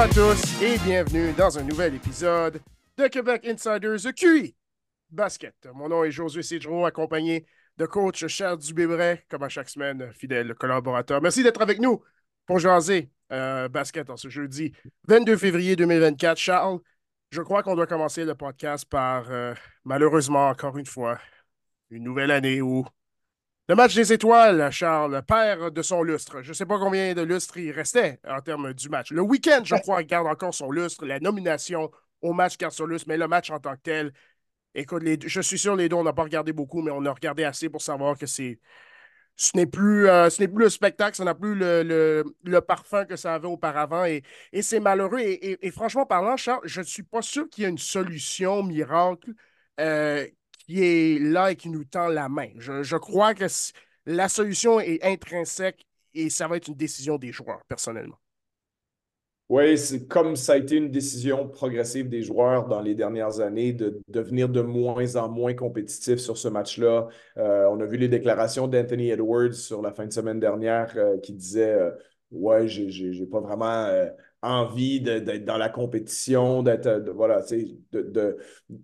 à tous et bienvenue dans un nouvel épisode de Québec Insiders de QI Basket. Mon nom est Josué Cédro, accompagné de coach Charles Dubébret, comme à chaque semaine, fidèle collaborateur. Merci d'être avec nous pour jaser euh, basket en ce jeudi 22 février 2024. Charles, je crois qu'on doit commencer le podcast par, euh, malheureusement, encore une fois, une nouvelle année où le match des étoiles, Charles, perd de son lustre. Je ne sais pas combien de lustres il restait en termes du match. Le week-end, je crois, garde encore son lustre. La nomination au match garde son lustre, mais le match en tant que tel, écoute, je suis sûr, les deux, on n'a pas regardé beaucoup, mais on a regardé assez pour savoir que c'est. Ce n'est plus, euh, ce plus le spectacle, ça n'a plus le, parfum que ça avait auparavant et, c'est malheureux. Et, franchement parlant, Charles, je ne suis pas sûr qu'il y ait une solution miracle euh, qui est là et qui nous tend la main. Je, crois que la solution est intrinsèque et ça va être une décision des joueurs, personnellement. Oui, c'est comme ça a été une décision progressive des joueurs dans les dernières années de devenir de moins en moins compétitifs sur ce match-là. Euh, on a vu les déclarations d'Anthony Edwards sur la fin de semaine dernière euh, qui disait euh, Ouais, j'ai pas vraiment envie d'être dans la compétition, d'être, euh, voilà, de, de,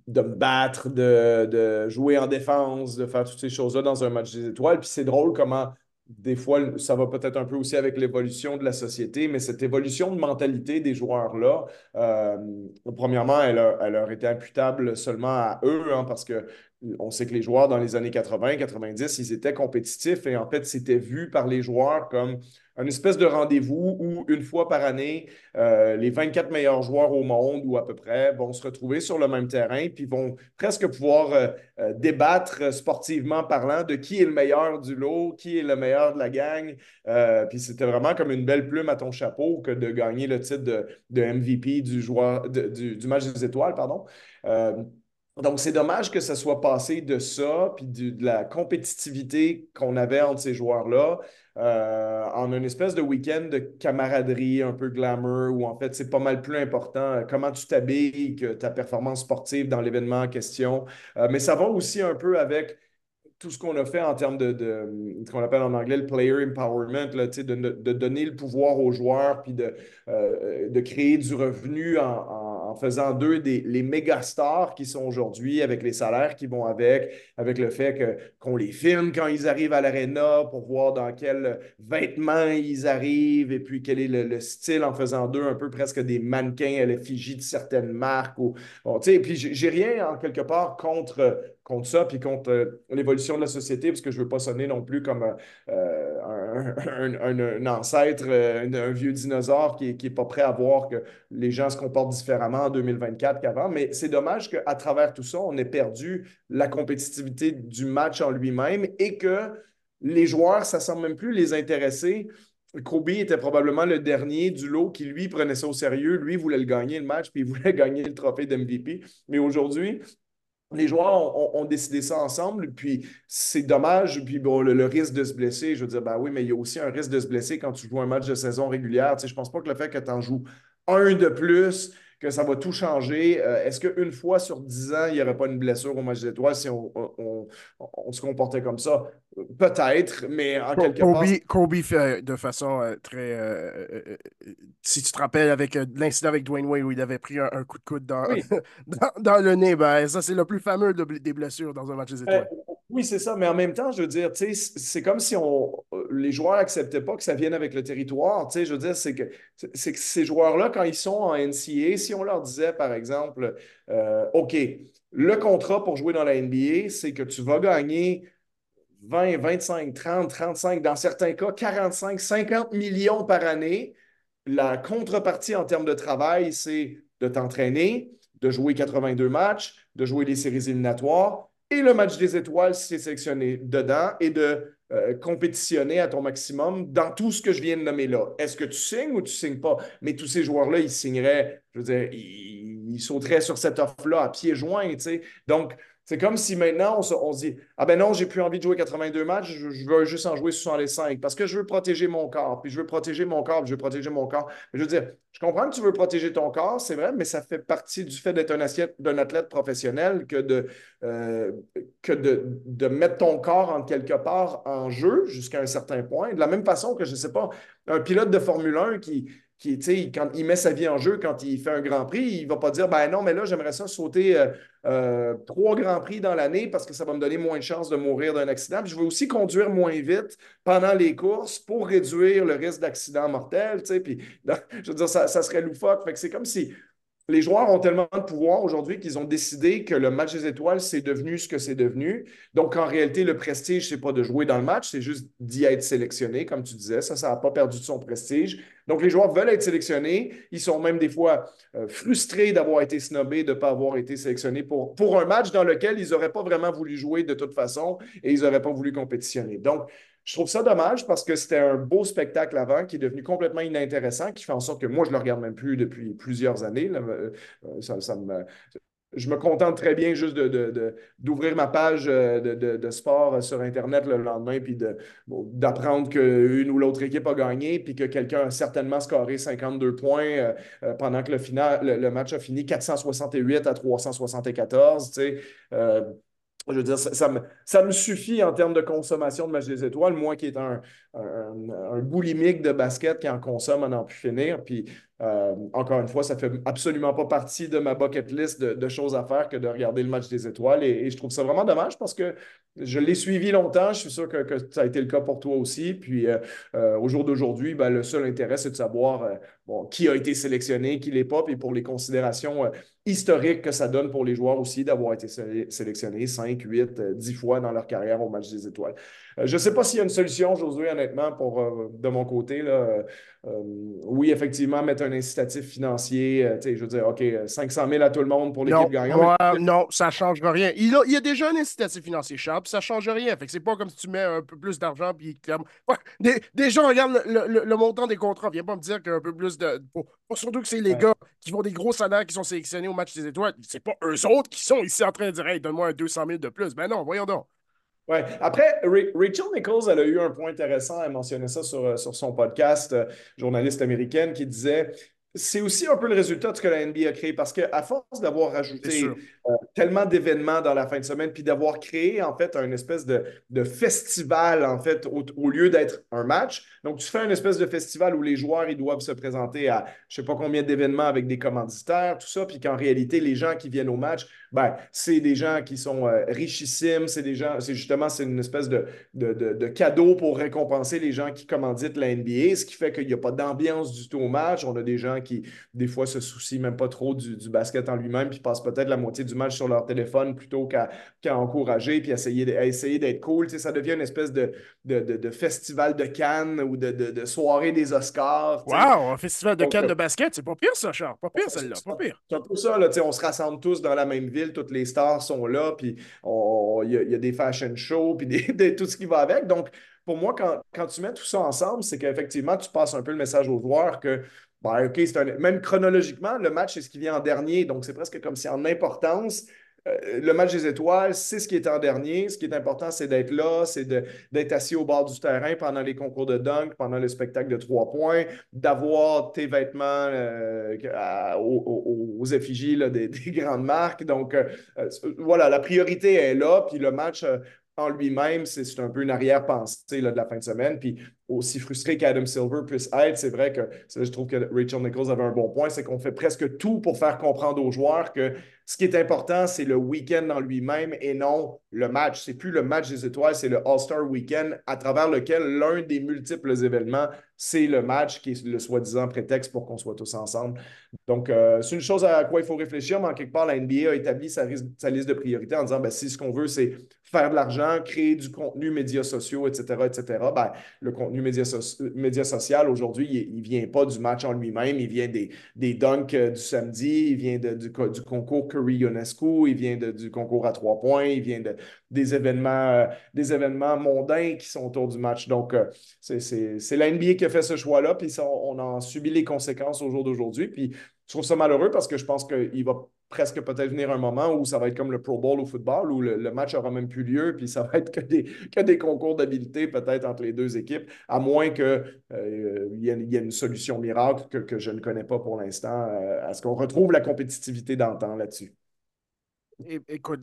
de, me battre, de, de, jouer en défense, de faire toutes ces choses-là dans un match des étoiles. Puis c'est drôle comment des fois, ça va peut-être un peu aussi avec l'évolution de la société, mais cette évolution de mentalité des joueurs-là, euh, premièrement, elle, elle leur était imputable seulement à eux, hein, parce que on sait que les joueurs dans les années 80, 90, ils étaient compétitifs et en fait, c'était vu par les joueurs comme une espèce de rendez-vous où une fois par année, euh, les 24 meilleurs joueurs au monde ou à peu près vont se retrouver sur le même terrain puis vont presque pouvoir euh, euh, débattre sportivement parlant de qui est le meilleur du lot, qui est le meilleur de la gang. puis c'était vraiment comme une belle plume à ton chapeau que de gagner le titre de, MVP du, joueur, du, du, match des étoiles. Pardon. Donc, c'est dommage que ça soit passé de ça, puis de, la compétitivité qu'on avait entre ces joueurs-là, euh, en une espèce de week-end de camaraderie, un peu glamour, où en fait, c'est pas mal plus important euh, comment tu t'habilles que ta performance sportive dans l'événement en question. Euh, mais ça va aussi un peu avec tout ce qu'on a fait en termes de, ce qu'on appelle en anglais le player empowerment, là, de, de, donner le pouvoir aux joueurs, puis de, de créer du revenu en faisant d'eux des, les méga stars qui sont aujourd'hui, avec les salaires qui vont avec, avec le fait que, qu'on les filme quand ils arrivent à l'aréna pour voir dans quel vêtements ils arrivent et puis quel est le, style en faisant d'eux un peu presque des mannequins à l'effigie de certaines marques. Et puis j'ai rien en quelque part contre contre ça, puis contre euh, l'évolution de la société, parce que je ne veux pas sonner non plus comme euh, un, ancêtre, euh, un, vieux dinosaure qui n'est pas prêt à voir que les gens se comportent différemment en 2024 qu'avant. Mais c'est dommage qu'à travers tout ça, on ait perdu la compétitivité du match en lui-même et que les joueurs, ça ne semble même plus les intéresser. Kobe était probablement le dernier du lot qui, lui, prenait ça au sérieux. Lui voulait le gagner le match, puis il voulait gagner le trophée d'MVP. Mais aujourd'hui, les joueurs ont, décidé ça ensemble, puis c'est dommage. Puis bon, le, risque de se blesser, je veux dire, ben oui, mais il y a aussi un risque de se blesser quand tu joues un match de saison régulière. Tu sais, je pense pas que le fait que tu en joues un de plus, que ça va tout changer. Euh, est-ce qu'une fois sur dix ans, il n'y aurait pas une blessure au match des étoiles si on, se comportait comme ça? Peut-être, mais en quelque Kobe, part... Kobe fait de façon euh, très... Euh, si tu te rappelles avec l'incident avec Dwayne Wade où il avait pris un, coup de coude dans, dans, le nez, ben, ça c'est le plus fameux des blessures dans un match des étoiles. Oui, c'est ça, mais en même temps, je veux dire, c'est comme si on, les joueurs n'acceptaient pas que ça vienne avec le territoire. Je veux dire, c'est que, ces joueurs-là, quand ils sont en NCA, si on leur disait, par exemple, euh, OK, le contrat pour jouer dans la NBA, c'est que tu vas gagner 20, 25, 30, 35, dans certains cas, 45, 50 millions par année. La contrepartie en termes de travail, c'est de t'entraîner, de jouer 82 matchs, de jouer des séries éliminatoires et le match des étoiles si c'est sélectionné dedans et de euh, compétitionner à ton maximum dans tout ce que je viens de nommer là. Est-ce que tu signes ou tu signes pas? Mais tous ces joueurs-là, ils signeraient, je veux dire, ils, ils sauteraient sur cette offre-là à pieds joints, tu sais. Donc, c'est comme si maintenant, on se, dit Ah ben non, j'ai plus envie de jouer 82 matchs, je, veux juste en jouer 65 parce que je veux protéger mon corps, puis je veux protéger mon corps, puis je veux protéger mon corps. je veux dire, je comprends que tu veux protéger ton corps, c'est vrai, mais ça fait partie du fait d'être un, athlète professionnel que, de, euh, que de, de, mettre ton corps en quelque part en jeu jusqu'à un certain point. De la même façon que, je ne sais pas, un pilote de Formule 1 qui, quand il met sa vie en jeu, quand il fait un Grand Prix, il ne va pas dire ben non, mais là, j'aimerais ça sauter euh, euh, trois Grands Prix dans l'année parce que ça va me donner moins de chances de mourir d'un accident. Je veux aussi conduire moins vite pendant les courses pour réduire le risque d'accident mortel. Puis, je veux dire, ça, ça serait loufoque. Fait que c'est comme si les joueurs ont tellement de pouvoir aujourd'hui qu'ils ont décidé que le match des étoiles, c'est devenu ce que c'est devenu. Donc, en réalité, le prestige, c'est pas de jouer dans le match, c'est juste d'y être sélectionné, comme tu disais. Ça, ça n'a pas perdu de son prestige. Donc, les joueurs veulent être sélectionnés. Ils sont même des fois euh, frustrés d'avoir été snobés, de ne pas avoir été sélectionnés pour, pour un match dans lequel ils n'auraient pas vraiment voulu jouer de toute façon et ils n'auraient pas voulu compétitionner. Donc, je trouve ça dommage parce que c'était un beau spectacle avant qui est devenu complètement inintéressant, qui fait en sorte que moi, je ne le regarde même plus depuis plusieurs années. Euh, ça, me, je me contente très bien juste d'ouvrir ma page euh, de, sport sur Internet le lendemain, puis d'apprendre qu'une ou l'autre équipe a gagné, puis que quelqu'un a certainement scoré 52 points euh, pendant que le, final, le, match a fini 468 à 374. Tu sais, je veux dire, ça, me, suffit en termes de consommation de match des étoiles, moi qui est un, un, boulimique de basket qui en consomme à n'en plus finir. Puis euh, encore une fois, ça ne fait absolument pas partie de ma bucket list de, choses à faire que de regarder le match des étoiles. Et, je trouve ça vraiment dommage parce que je l'ai suivi longtemps. Je suis sûr que, ça a été le cas pour toi aussi. Puis euh, euh, au jour d'aujourd'hui, ben, le seul intérêt, c'est de savoir bon, qui a été sélectionné, qui l'est pas. Puis pour les considérations historiques que ça donne pour les joueurs aussi d'avoir été sélectionnés 5, 8, 10 fois dans leur carrière au match des étoiles. Je ne sais pas s'il y a une solution, Josué, honnêtement, pour, de mon côté. Là, euh, oui, effectivement, mettre un incitatif financier, euh, je veux dire, OK, 500 000 à tout le monde pour l'équipe gagnante. non, ça ne change rien. Il, y a déjà un incitatif financier cher, puis ça ne change rien. Fait que c'est pas comme si tu mets un peu plus d'argent, puis des, des, gens regardent le, montant des contrats. Viens pas me dire qu'un peu plus de. surtout que c'est les gars qui font des gros salaires qui sont sélectionnés au match des étoiles. C'est pas eux autres qui sont ici en train de dire, hey, donne-moi un 200 000 de plus. Ben non, voyons donc. Ouais. Après, Rachel Nichols, elle a eu un point intéressant, elle mentionnait ça sur, euh, sur son podcast, euh, journaliste américaine, qui disait c'est aussi un peu le résultat de ce que la NBA a créé parce qu'à force d'avoir rajouté euh, tellement d'événements dans la fin de semaine, puis d'avoir créé en fait un espèce de, festival en fait au, lieu d'être un match. Donc tu fais un espèce de festival où les joueurs ils doivent se présenter à je sais pas combien d'événements avec des commanditaires, tout ça, puis qu'en réalité les gens qui viennent au match, ben c'est des gens qui sont euh, richissimes, c'est des gens, c'est justement c'est une espèce de, de, cadeau pour récompenser les gens qui commanditent la NBA, ce qui fait qu'il n'y a pas d'ambiance du tout au match. On a des gens qui des fois se soucient même pas trop du, basket en lui-même, puis passent peut-être la moitié du match sur leur téléphone plutôt qu'à encourager puis essayer essayer d'être cool. ça devient une espèce de, de, festival de Cannes ou de, soirée des Oscars. Wow, un festival de Cannes de basket, c'est pas pire ça, Charles. Pas pire celle-là, pas pire. C'est un peu ça, là, on se rassemble tous dans la même ville, toutes les stars sont là, puis il y, a des fashion shows, puis des, tout ce qui va avec. Donc, pour moi, quand, quand tu mets tout ça ensemble, c'est qu'effectivement, tu passes un peu le message aux joueurs que OK, même chronologiquement, le match, c'est ce qui vient en dernier. Donc, c'est presque comme si en importance, euh, le match des étoiles, c'est ce qui est en dernier. Ce qui est important, c'est d'être là, c'est d'être assis au bord du terrain pendant les concours de dunk, pendant le spectacle de trois points, d'avoir tes vêtements euh, aux, effigies des, grandes marques. Donc, euh, voilà, la priorité est là. Puis le match en lui-même, c'est un peu une arrière-pensée de la fin de semaine. Puis aussi frustré qu'Adam Silver puisse être, c'est vrai que je trouve que Rachel Nichols avait un bon point, c'est qu'on fait presque tout pour faire comprendre aux joueurs que ce qui est important, c'est le week-end en lui-même et non le match. C'est plus le match des étoiles, c'est le All-Star Weekend à travers lequel l'un des multiples événements, c'est le match qui est le soi-disant prétexte pour qu'on soit tous ensemble. Donc, euh, c'est une chose à quoi il faut réfléchir, mais en quelque part, la NBA a établi sa, liste de priorités en disant ben, si ce qu'on veut, c'est faire de l'argent, créer du contenu médias sociaux, etc., etc., ben, le contenu médias média social aujourd'hui, il ne vient pas du match en lui-même, il vient des, des dunks euh, du samedi, il vient du, du concours Curry UNESCO, il vient du concours à trois points, il vient de, des, événements, euh, des événements mondains qui sont autour du match. Donc, euh, c'est la NBA qui a fait ce choix-là, puis on, en subit les conséquences au jour d'aujourd'hui. Puis je trouve ça malheureux parce que je pense qu'il va presque peut-être venir un moment où ça va être comme le Pro Bowl au football, où le, match aura même plus lieu, puis ça va être que des, concours d'habileté peut-être entre les deux équipes, à moins qu'il euh, y, ait une solution miracle que, je ne connais pas pour l'instant, à ce qu'on retrouve la compétitivité d'antan là-dessus. Écoute,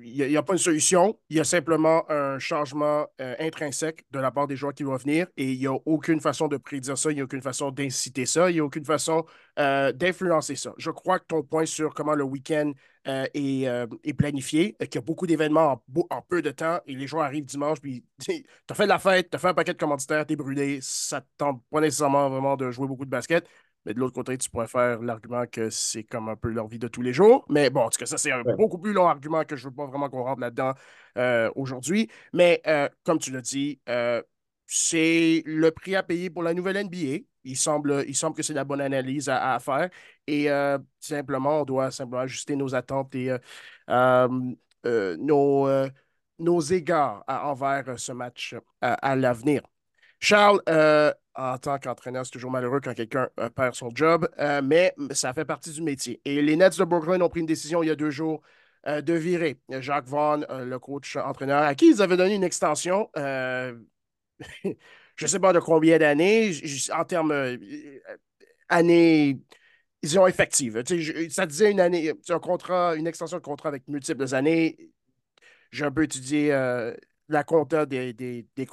il n'y a, pas une solution. Il y a simplement un changement euh, intrinsèque de la part des joueurs qui vont venir et il n'y a aucune façon de prédire ça, il n'y a aucune façon d'inciter ça, il n'y a aucune façon euh, d'influencer ça. Je crois que ton point sur comment le week-end euh, est, planifié, qu'il y a beaucoup d'événements en, peu de temps et les joueurs arrivent dimanche, puis tu as fait de la fête, tu as fait un paquet de commanditaires, tu es brûlé, ça ne tente pas nécessairement vraiment de jouer beaucoup de basket. Mais de l'autre côté, tu pourrais faire l'argument que c'est comme un peu leur vie de tous les jours. Mais bon, en tout cas, ça, c'est un beaucoup plus long argument que je ne veux pas vraiment qu'on rentre là-dedans euh, aujourd'hui. Mais euh, comme tu l'as dit, euh, c'est le prix à payer pour la nouvelle NBA. Il semble, il semble que c'est la bonne analyse à, faire. Et simplement, on doit simplement ajuster nos attentes et nos, nos égards envers ce match à l'avenir. Charles, en tant qu'entraîneur, c'est toujours malheureux quand quelqu'un euh, perd son job, euh, mais ça fait partie du métier. Et les Nets de Brooklyn ont pris une décision il y a deux jours euh, de virer Jacques Vaughn, le coach entraîneur, à qui ils avaient donné une extension. je ne sais pas de combien d'années, en termes années, ont effectives. Ça disait une année, un contrat, une extension de contrat avec multiples années. J'ai un peu étudié la compta des, des, des,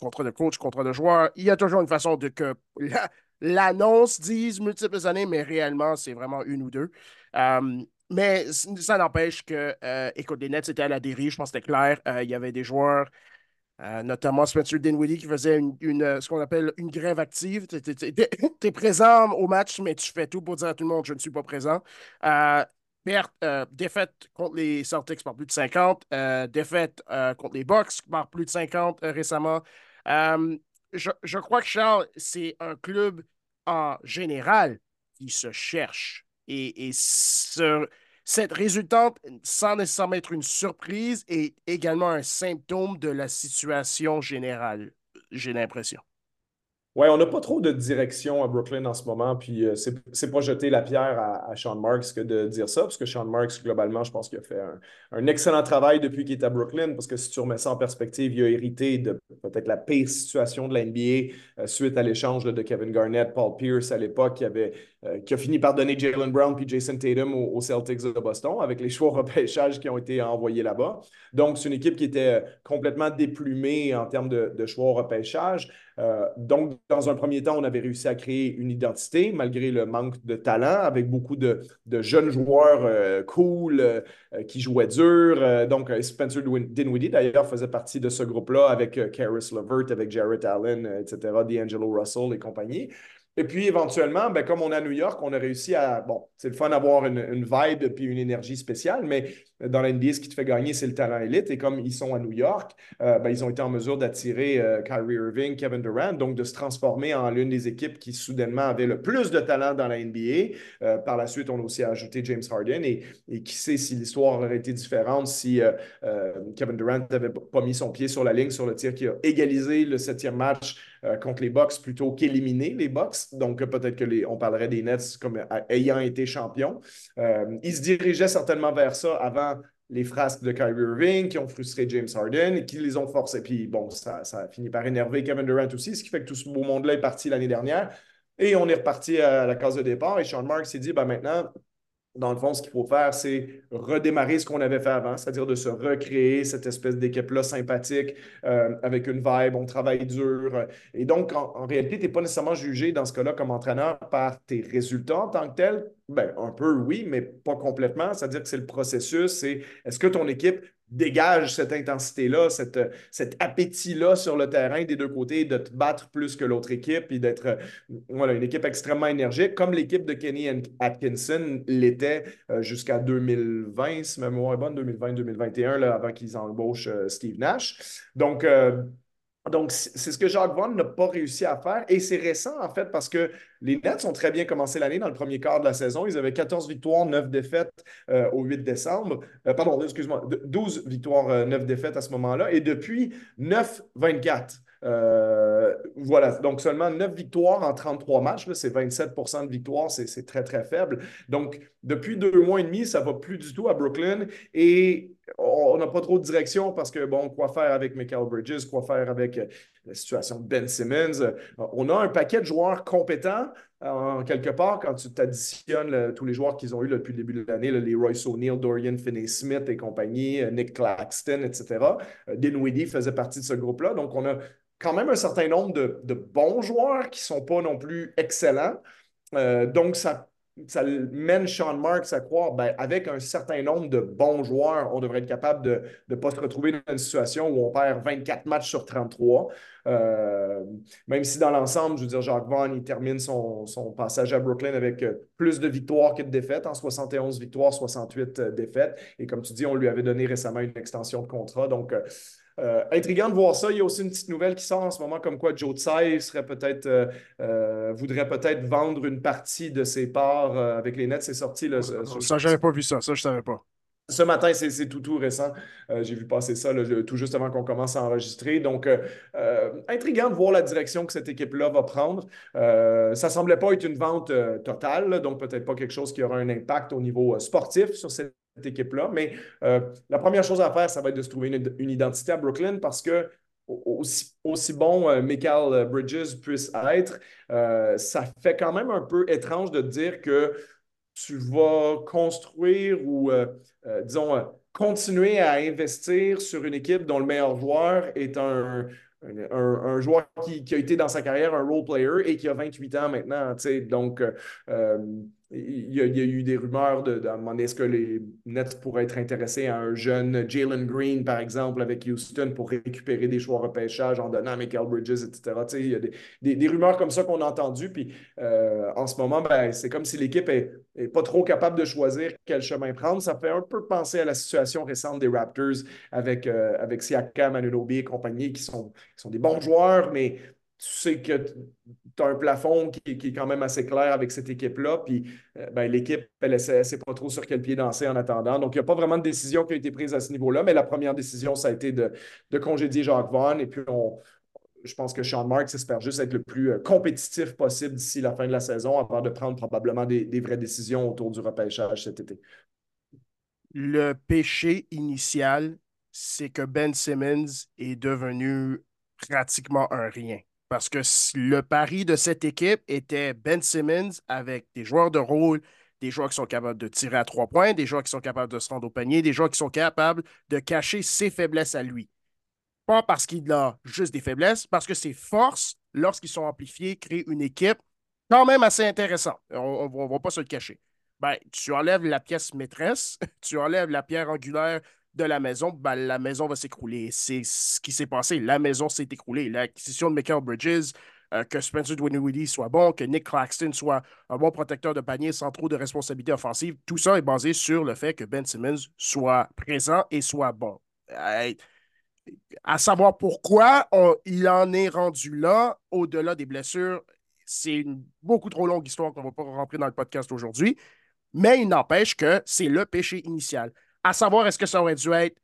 contrats de coach, contrats de joueur. Il y a toujours une façon de que l'annonce dise multiples années, mais réellement, c'est vraiment une ou deux. Euh, mais ça n'empêche que, euh, écoute, les Nets étaient à la dérive, je pense que c'était clair. Euh, il y avait des joueurs, notamment Spencer Dinwiddie, qui faisait une, ce qu'on appelle une grève active. Tu es, présent au match, mais tu fais tout pour dire à tout le monde je ne suis pas présent. Euh, défaite contre les Celtics par plus de 50, euh, défaite euh, contre les Bucks par plus de 50 récemment. Je, crois que Charles, c'est un club en général qui se cherche. Et, cette résultante, sans nécessairement être une surprise, est également un symptôme de la situation générale, j'ai l'impression. Oui, on n'a pas trop de direction à Brooklyn en ce moment, puis euh, c'est pas jeter la pierre à, Sean Marks que de dire ça, parce que Sean Marks, globalement, je pense qu'il a fait un, excellent travail depuis qu'il est à Brooklyn, parce que si tu remets ça en perspective, il a hérité de peut-être la pire situation de la NBA euh, suite à l'échange de Kevin Garnett, Paul Pierce à l'époque, qui, avait, euh, qui a fini par donner Jalen Brown puis Jason Tatum aux, Celtics de Boston, avec les choix repêchage qui ont été envoyés là-bas. Donc, c'est une équipe qui était complètement déplumée en termes de, de choix repêchage. Euh, donc, dans un premier temps, on avait réussi à créer une identité malgré le manque de talent, avec beaucoup de, jeunes joueurs euh, cool euh, qui jouaient dur. donc, Spencer Dinwiddie, d'ailleurs, faisait partie de ce groupe-là avec Karis LeVert, avec Jarrett Allen, etc., D'Angelo Russell et compagnie. Et puis, éventuellement, ben, comme on est à New York, on a réussi à. Bon, c'est le fun d'avoir une, vibe puis une énergie spéciale, mais dans l'NBA, ce qui te fait gagner, c'est le talent élite. Et comme ils sont à New York, euh, ben, ils ont été en mesure d'attirer euh, Kyrie Irving, Kevin Durant, donc de se transformer en l'une des équipes qui soudainement avait le plus de talent dans la NBA. Euh, par la suite, on a aussi ajouté James Harden. Et qui sait si l'histoire aurait été différente si Kevin Durant n'avait pas mis son pied sur la ligne sur le tir qui a égalisé le septième match contre les Bucks plutôt qu'éliminer les Bucks. Donc, peut-être que les, on parlerait des Nets comme ayant été champions. Euh, ils se dirigeaient certainement vers ça avant les frasques de Kyrie Irving qui ont frustré James Harden et qui les ont forcés. Puis bon, ça, ça a fini par énerver Kevin Durant aussi, ce qui fait que tout ce beau monde-là est parti l'année dernière. Et on est reparti à la case de départ et Sean Marks s'est dit, ben maintenant, dans le fond, ce qu'il faut faire, c'est redémarrer ce qu'on avait fait avant, c'est-à-dire de se recréer cette espèce d'équipe-là sympathique, euh, avec une vibe, on travaille dur. Et donc, en, réalité, tu n'es pas nécessairement jugé dans ce cas-là comme entraîneur par tes résultats en tant que tel. Ben, un peu, oui, mais pas complètement. C'est-à-dire que c'est le processus, c'est est-ce que ton équipe dégage cette intensité-là, cet appétit-là sur le terrain des deux côtés, de te battre plus que l'autre équipe et d'être euh, voilà, une équipe extrêmement énergique, comme l'équipe de Kenny Atkinson l'était euh, jusqu'à 2020, si ma mémoire est bonne, 2020-2021, avant qu'ils embauchent euh, Steve Nash. Donc, donc, c'est ce que Jacques Vaughn n'a pas réussi à faire. Et c'est récent, en fait, parce que les Nets ont très bien commencé l'année dans le premier quart de la saison. Ils avaient 14 victoires, 9 défaites euh, au 8 décembre. Euh, pardon, excuse-moi, 12 victoires, 9 euh, défaites à ce moment-là. Et depuis 9-24. voilà, donc seulement 9 victoires en 33 matchs, c'est 27 de victoire, c'est très, très faible. Donc, depuis deux mois et demi, ça ne va plus du tout à Brooklyn. Et on n'a pas trop de direction parce que, bon, quoi faire avec Michael Bridges, quoi faire avec euh, la situation de Ben Simmons? On a un paquet de joueurs compétents, en quelque part, quand tu t'additionnes tous les joueurs qu'ils ont eu depuis le début de l'année, les Royce O'Neill, Dorian Finney-Smith et compagnie, euh, Nick Claxton, etc. Euh, Dinwiddie faisait partie de ce groupe-là. Donc, on a quand même un certain nombre de, bons joueurs qui ne sont pas non plus excellents. Euh, donc, ça ça mène Sean Marks à croire, ben, avec un certain nombre de bons joueurs, on devrait être capable de ne pas se retrouver dans une situation où on perd 24 matchs sur 33. Euh, même si dans l'ensemble, je veux dire, Jacques Vaughn, il termine son, passage à Brooklyn avec euh, plus de victoires que de défaites, en 71 victoires, 68 euh, défaites. Et comme tu dis, on lui avait donné récemment une extension de contrat. Donc, euh, intriguant de voir ça. Il y a aussi une petite nouvelle qui sort en ce moment comme quoi Joe Tsai serait peut-être euh, euh, voudrait peut-être vendre une partie de ses parts avec les Nets. C'est sorti. Là, ça, j'avais pas vu ça. Ça, je savais pas. Ce matin, c'est tout, tout récent. J'ai vu passer ça tout juste avant qu'on commence à enregistrer. Donc, intriguant de voir la direction que cette équipe-là va prendre. ça ne semblait pas être une vente totale, donc peut-être pas quelque chose qui aura un impact au niveau sportif sur cette équipe-là. Mais euh, la première chose à faire, ça va être de se trouver une, identité à Brooklyn parce que aussi, bon euh, Michael Bridges puisse être, euh, ça fait quand même un peu étrange de dire que tu vas construire ou, disons, continuer à investir sur une équipe dont le meilleur joueur est un, un, joueur qui, a été dans sa carrière un role player et qui a 28 ans maintenant. Donc, il y, a, eu des rumeurs de, demander est-ce que les Nets pourraient être intéressés à un jeune Jalen Green, par exemple, avec Houston pour récupérer des choix repêchage en donnant à Michael Bridges, etc. il y a des, rumeurs comme ça qu'on a entendues. Puis euh, en ce moment, ben, c'est comme si l'équipe n'est est pas trop capable de choisir quel chemin prendre. Ça fait un peu penser à la situation récente des Raptors avec, euh, avec Siakam, et compagnie, qui sont, qui sont des bons joueurs, mais tu sais que tu as un plafond qui, est quand même assez clair avec cette équipe-là. Puis euh, ben, l'équipe, elle ne sait pas trop sur quel pied danser en attendant. Donc, il n'y a pas vraiment de décision qui a été prise à ce niveau-là. Mais la première décision, ça a été de, congédier Jacques Vaughn. Et puis, je pense que Sean Marks espère juste être le plus euh, compétitif possible d'ici la fin de la saison avant de prendre probablement des, des vraies décisions autour du repêchage cet été. Le péché initial, c'est que Ben Simmons est devenu pratiquement un rien. Parce que le pari de cette équipe était Ben Simmons avec des joueurs de rôle, des joueurs qui sont capables de tirer à trois points, des joueurs qui sont capables de se rendre au panier, des joueurs qui sont capables de cacher ses faiblesses à lui. Pas parce qu'il a juste des faiblesses, parce que ses forces, lorsqu'ils sont amplifiés, créent une équipe quand même assez intéressante. On ne va pas se le cacher. Ben, tu enlèves la pièce maîtresse, tu enlèves la pierre angulaire de la maison, ben, la maison va s'écrouler. C'est ce qui s'est passé. La maison s'est écroulée. L'acquisition de Michael Bridges, euh, que Spencer Dinwiddie soit bon, que Nick Claxton soit un bon protecteur de panier sans trop de responsabilités offensives, tout ça est basé sur le fait que Ben Simmons soit présent et soit bon. à savoir pourquoi il en est rendu là, au-delà des blessures, c'est une beaucoup trop longue histoire qu'on ne va pas rentrer dans le podcast aujourd'hui, mais il n'empêche que c'est le péché initial à savoir est-ce que ça aurait dû être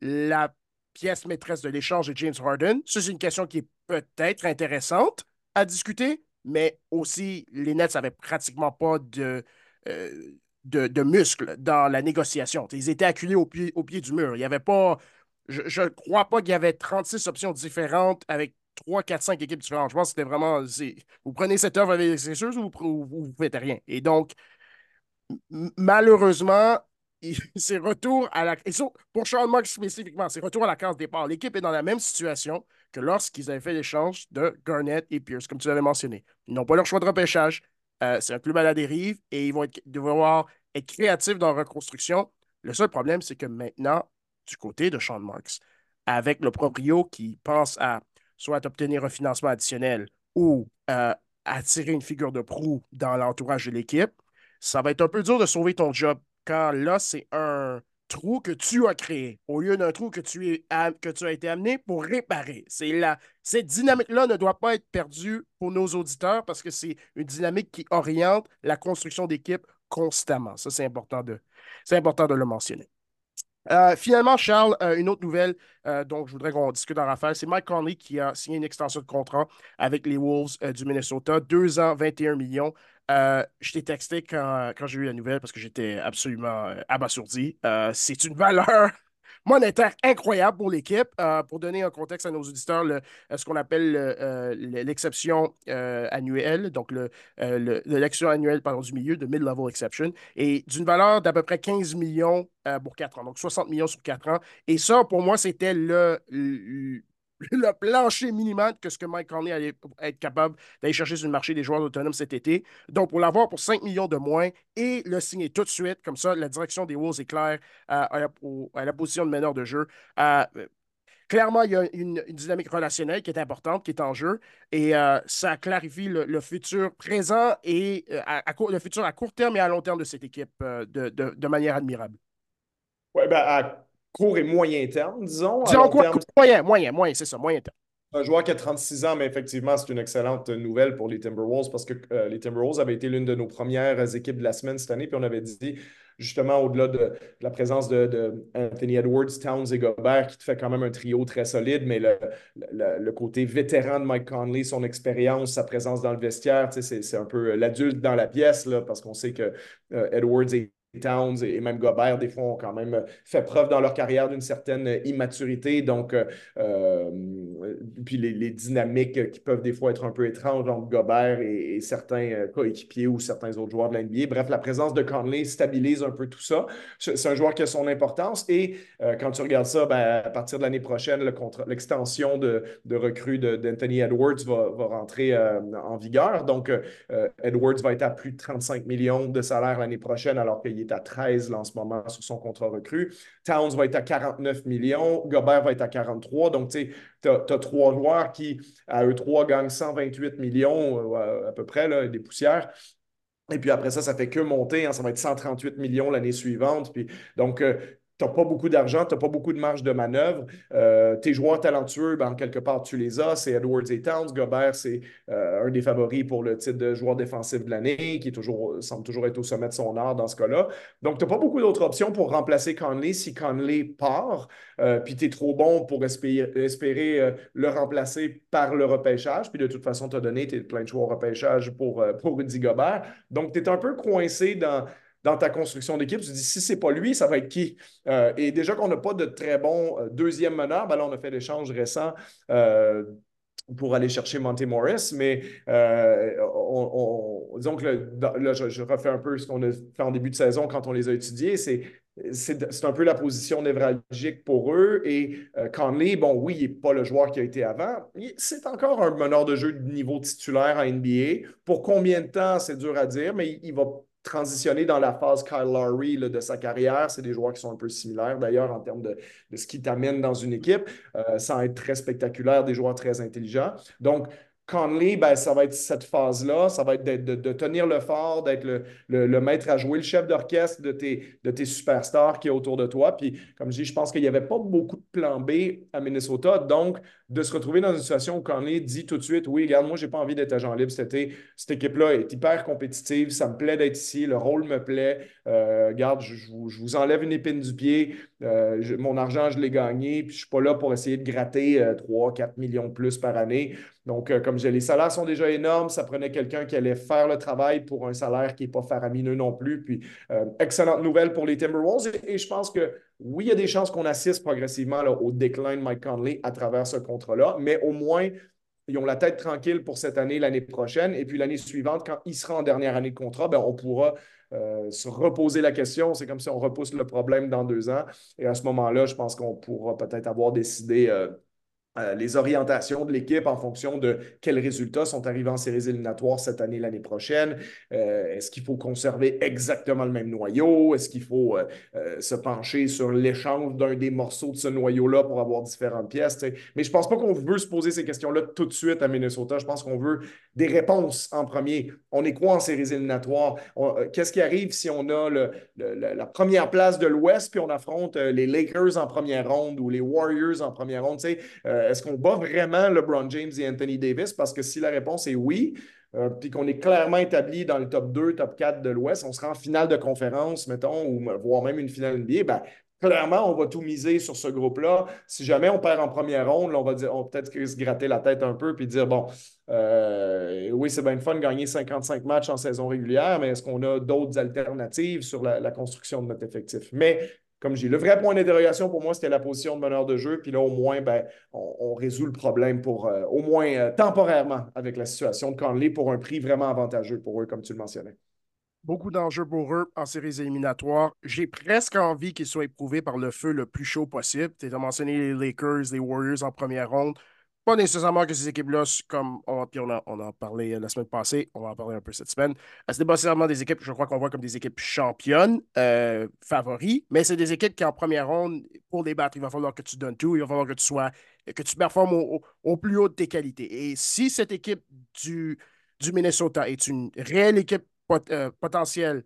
la pièce maîtresse de l'échange de James Harden? C'est une question qui est peut-être intéressante à discuter, mais aussi, les Nets n'avaient pratiquement pas de, euh, de, muscles dans la négociation. Ils étaient acculés au pied, au pied du mur. Il y avait pas. Je ne crois pas qu'il y avait 36 options différentes avec 3, 4, 5 équipes différentes. Je pense que c'était vraiment. Vous prenez cette œuvre avec les ou vous ne faites rien. Et donc, malheureusement, c'est retour à la. pour Sean Marks spécifiquement, c'est retour à la case départ. L'équipe est dans la même situation que lorsqu'ils avaient fait l'échange de Garnett et Pierce, comme tu l'avais mentionné. Ils n'ont pas leur choix de repêchage. Euh, c'est un club à la dérive et ils vont devoir être créatifs dans la reconstruction. Le seul problème, c'est que maintenant, du côté de Sean Marks, avec le proprio qui pense à soit obtenir un financement additionnel ou euh, attirer une figure de proue dans l'entourage de l'équipe, ça va être un peu dur de sauver ton job quand là, c'est un trou que tu as créé au lieu d'un trou que tu, as été amené pour réparer. C'est là, cette dynamique-là ne doit pas être perdue pour nos auditeurs parce que c'est une dynamique qui oriente la construction d'équipe constamment. Ça, c'est important de, le mentionner. Euh, finalement, Charles, euh, une autre nouvelle euh, dont je voudrais qu'on discute en rafale, c'est Mike Conley qui a signé une extension de contrat avec les Wolves du Minnesota, deux ans, 21 millions. Euh, je t'ai texté quand, j'ai eu la nouvelle parce que j'étais absolument euh, abasourdi. Euh, c'est une valeur monétaire incroyable pour l'équipe. Pour donner un contexte à nos auditeurs, ce qu'on appelle l'exception annuelle, donc l'exception annuelle du milieu de mid-level exception, et d'une valeur d'à peu près 15 millions pour 4 ans, donc 60 millions sur 4 ans. Et ça, pour moi, c'était le, le plancher minimal que ce que Mike Conley allait être capable d'aller chercher sur le marché des joueurs autonomes cet été. Donc, pour l'avoir pour 5 millions de moins et le signer tout de suite, comme ça, la direction des Wolves est claire euh, à, la, position de meneur de jeu. Euh, clairement, il y a une, dynamique relationnelle qui est importante, qui est en jeu, et euh, ça clarifie le, futur présent et le futur à court terme et à long terme de cette équipe de, manière admirable. Oui, ben, à court et moyen terme, disons. Disons quoi? Moyen, moyen, moyen, c'est ça, moyen terme. Un joueur qui a 36 ans, mais effectivement, c'est une excellente nouvelle pour les Timberwolves parce que euh, les Timberwolves avaient été l'une de nos premières équipes de la semaine cette année, puis on avait dit justement au-delà de, la présence de, Anthony Edwards, Towns et Gobert, qui te fait quand même un trio très solide, mais le, côté vétéran de Mike Conley, son expérience, sa présence dans le vestiaire, c'est un peu l'adulte dans la pièce, là, parce qu'on sait que euh, Edwards est Towns et même Gobert, des fois, ont quand même fait preuve dans leur carrière d'une certaine immaturité. Donc, euh, euh, puis les, dynamiques qui peuvent des fois être un peu étranges entre Gobert et, certains euh, coéquipiers ou certains autres joueurs de l'NBA. Bref, la présence de Conley stabilise un peu tout ça. C'est un joueur qui a son importance. Et quand tu regardes ça, ben, à partir de l'année prochaine, l'extension de, de recrue d'Anthony Edwards va, va rentrer en vigueur. Donc, Edwards va être à plus de 35 millions de salaire l'année prochaine, alors qu'il est à 13 en ce moment sur son contrat recru. Towns va être à 49 millions. Gobert va être à 43. Donc, tu as, trois joueurs qui, à eux trois, gagnent 128 millions euh, à peu près, là, des poussières. Et puis après ça, ça fait que monter. Hein. ça va être 138 millions l'année suivante. Puis, donc, euh, n'as pas beaucoup d'argent, tu n'as pas beaucoup de marge de manœuvre. Euh, tes joueurs talentueux, ben, quelque part, tu les as. C'est Edwards et Towns. Gobert, c'est euh, un des favoris pour le titre de joueur défensif de l'année, qui semble toujours être au sommet de son art dans ce cas-là. Donc, tu n'as pas beaucoup d'autres options pour remplacer Conley si Conley part. Euh, puis tu es trop bon pour espérer, le remplacer par le repêchage. Puis de toute façon, tu as donné plein de choix au repêchage pour, pour Rudy Gobert. Donc, tu es un peu coincé dans dans ta construction d'équipe, tu te dis si c'est pas lui, ça va être qui? Euh, et déjà qu'on n'a pas de très bon euh, deuxième meneur, ben là, on a fait l'échange récent. Euh, pour aller chercher Monte Morris, mais on, disons que là, je, refais un peu ce qu'on a fait en début de saison quand on les a étudiés. C'est c'est un peu la position névralgique pour eux. Et Conley, bon, oui, il n'est pas le joueur qui a été avant. C'est encore un meneur de jeu de niveau titulaire en NBA. Pour combien de temps, c'est dur à dire, mais il va transitionner dans la phase Kyle Lowry de sa carrière. C'est des joueurs qui sont un peu similaires d'ailleurs en termes de, ce qui t'amène dans une équipe, euh, sans être très spectaculaire, des joueurs très intelligents. Donc, Conley, ben, ça va être cette phase-là, ça va être de, tenir le fort, d'être le, maître à jouer, le chef d'orchestre de tes, de tes superstars qui est autour de toi. Puis, comme je dis, je pense qu'il n'y avait pas beaucoup de plan B à Minnesota. Donc, de se retrouver dans une situation où Conley dit tout de suite Oui, regarde, moi, je n'ai pas envie d'être agent libre cet été. Cette équipe-là est hyper compétitive. Ça me plaît d'être ici. Le rôle me plaît. Euh, regarde, je, vous, enlève une épine du pied. Euh, mon argent, je l'ai gagné. Puis, je ne suis pas là pour essayer de gratter 3, euh, 4 millions de plus par année. Donc, euh, comme je les salaires sont déjà énormes. Ça prenait quelqu'un qui allait faire le travail pour un salaire qui n'est pas faramineux non plus. Puis, euh, excellente nouvelle pour les Timberwolves. Et, je pense que oui, il y a des chances qu'on assiste progressivement au déclin de Mike Conley à travers ce contrat-là, mais au moins, ils ont la tête tranquille pour cette année, l'année prochaine. Et puis l'année suivante, quand il sera en dernière année de contrat, ben, on pourra euh, se reposer la question. C'est comme si on repousse le problème dans deux ans. Et à ce moment-là, je pense qu'on pourra peut-être avoir décidé les orientations de l'équipe en fonction de quels résultats sont arrivés en séries éliminatoires cette année, l'année prochaine. Euh, est-ce qu'il faut conserver exactement le même noyau? Est-ce qu'il faut euh, se pencher sur l'échange d'un des morceaux de ce noyau-là pour avoir différentes pièces? Mais je ne pense pas qu'on veut se poser ces questions-là tout de suite à Minnesota. Je pense qu'on veut des réponses en premier. On est quoi en séries éliminatoires? Qu'est-ce qui arrive si on a la première place de l'Ouest puis on affronte les Lakers en première ronde ou les Warriors en première ronde? Est-ce qu'on bat vraiment LeBron James et Anthony Davis? Parce que si la réponse est oui, euh, puis qu'on est clairement établi dans le top 2, top 4 de l'Ouest, on sera en finale de conférence, mettons, ou voire même une finale NBA, ben, clairement, on va tout miser sur ce groupe-là. Si jamais on perd en première ronde, on va dire, on peut-être se gratter la tête un peu puis dire, bon, euh, oui, c'est bien fun de gagner 55 matchs en saison régulière, mais est-ce qu'on a d'autres alternatives sur la, construction de notre effectif? Mais comme dis, le vrai point d'interrogation pour moi, c'était la position de meneur de jeu. Puis là, au moins, ben, on, résout le problème pour, euh, au moins euh, temporairement, avec la situation de Conley pour un prix vraiment avantageux pour eux, comme tu le mentionnais. Beaucoup d'enjeux pour eux en séries éliminatoires. J'ai presque envie qu'ils soient éprouvés par le feu le plus chaud possible. Tu as mentionné les Lakers, les Warriors en première ronde. Pas nécessairement que ces équipes-là, comme on, on, a, on en parlé euh, la semaine passée, on va en parler un peu cette semaine. Euh, c'est pas nécessairement des équipes, je crois qu'on voit comme des équipes championnes, euh, favoris, mais c'est des équipes qui, en première ronde, pour les battre, il va falloir que tu donnes tout, il va falloir que tu sois, que tu performes au, plus haut de tes qualités. Et si cette équipe du, du Minnesota est une réelle équipe potentielle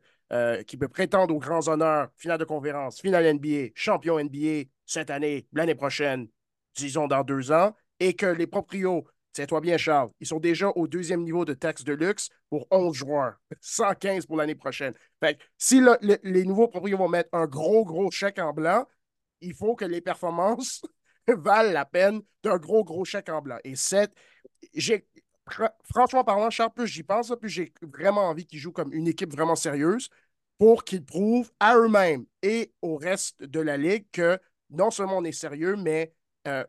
qui peut prétendre aux grands honneurs, finale de conférence, finale NBA, champion NBA cette année, l'année prochaine, disons dans deux ans, et que les proprios, tiens-toi bien, Charles, ils sont déjà au deuxième niveau de taxe de luxe pour 11 joueurs, 115 pour l'année prochaine. Fait si les nouveaux proprios vont mettre un gros, gros chèque en blanc, il faut que les performances valent la peine d'un gros, gros chèque en blanc. Et cette, franchement parlant, Charles, plus j'y pense, plus j'ai vraiment envie qu'ils jouent comme une équipe vraiment sérieuse pour qu'ils prouvent à eux-mêmes et au reste de la ligue que non seulement on est sérieux, mais euh,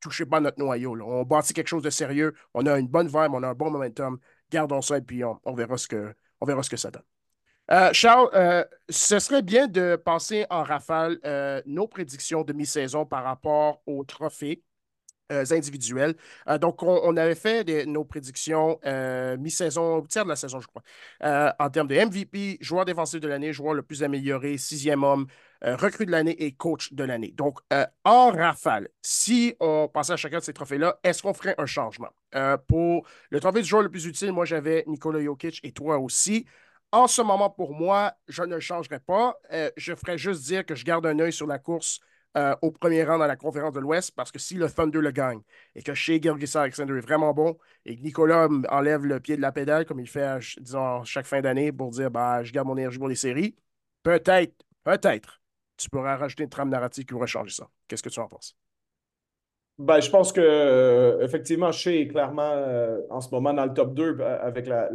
touchez pas notre noyau. On bâtit quelque chose de sérieux. On a une bonne vibe, on a un bon momentum. Gardons ça et puis on, verra, ce que, on verra ce que ça donne. Euh, Charles, euh, ce serait bien de passer en rafale nos prédictions de mi-saison par rapport au trophée. Euh, individuels. Euh, donc, on, avait fait nos prédictions euh, mi-saison, tiers de la saison, je crois, en termes de MVP, joueur défensif de l'année, joueur le plus amélioré, sixième homme, recrue de l'année et coach de l'année. Donc, en rafale, si on passait à chacun de ces trophées-là, est-ce qu'on ferait un changement? pour le trophée du joueur le plus utile, moi, j'avais Nikola Jokic et toi aussi. En ce moment, pour moi, je ne changerai pas. je ferais juste dire que je garde un œil sur la course euh, au premier rang dans la conférence de l'Ouest parce que si le Thunder le gagne et que chez Gilgis Alexander est vraiment bon et que Nicolas enlève le pied de la pédale comme il fait, chaque fin d'année pour dire bah, je garde mon énergie pour les séries, peut-être, peut-être, tu pourras rajouter une trame narrative qui pourrait changer ça. Qu'est-ce que tu en penses? Ben, je pense que euh, effectivement, Shea est clairement euh, en ce moment dans le top 2 euh, avec la,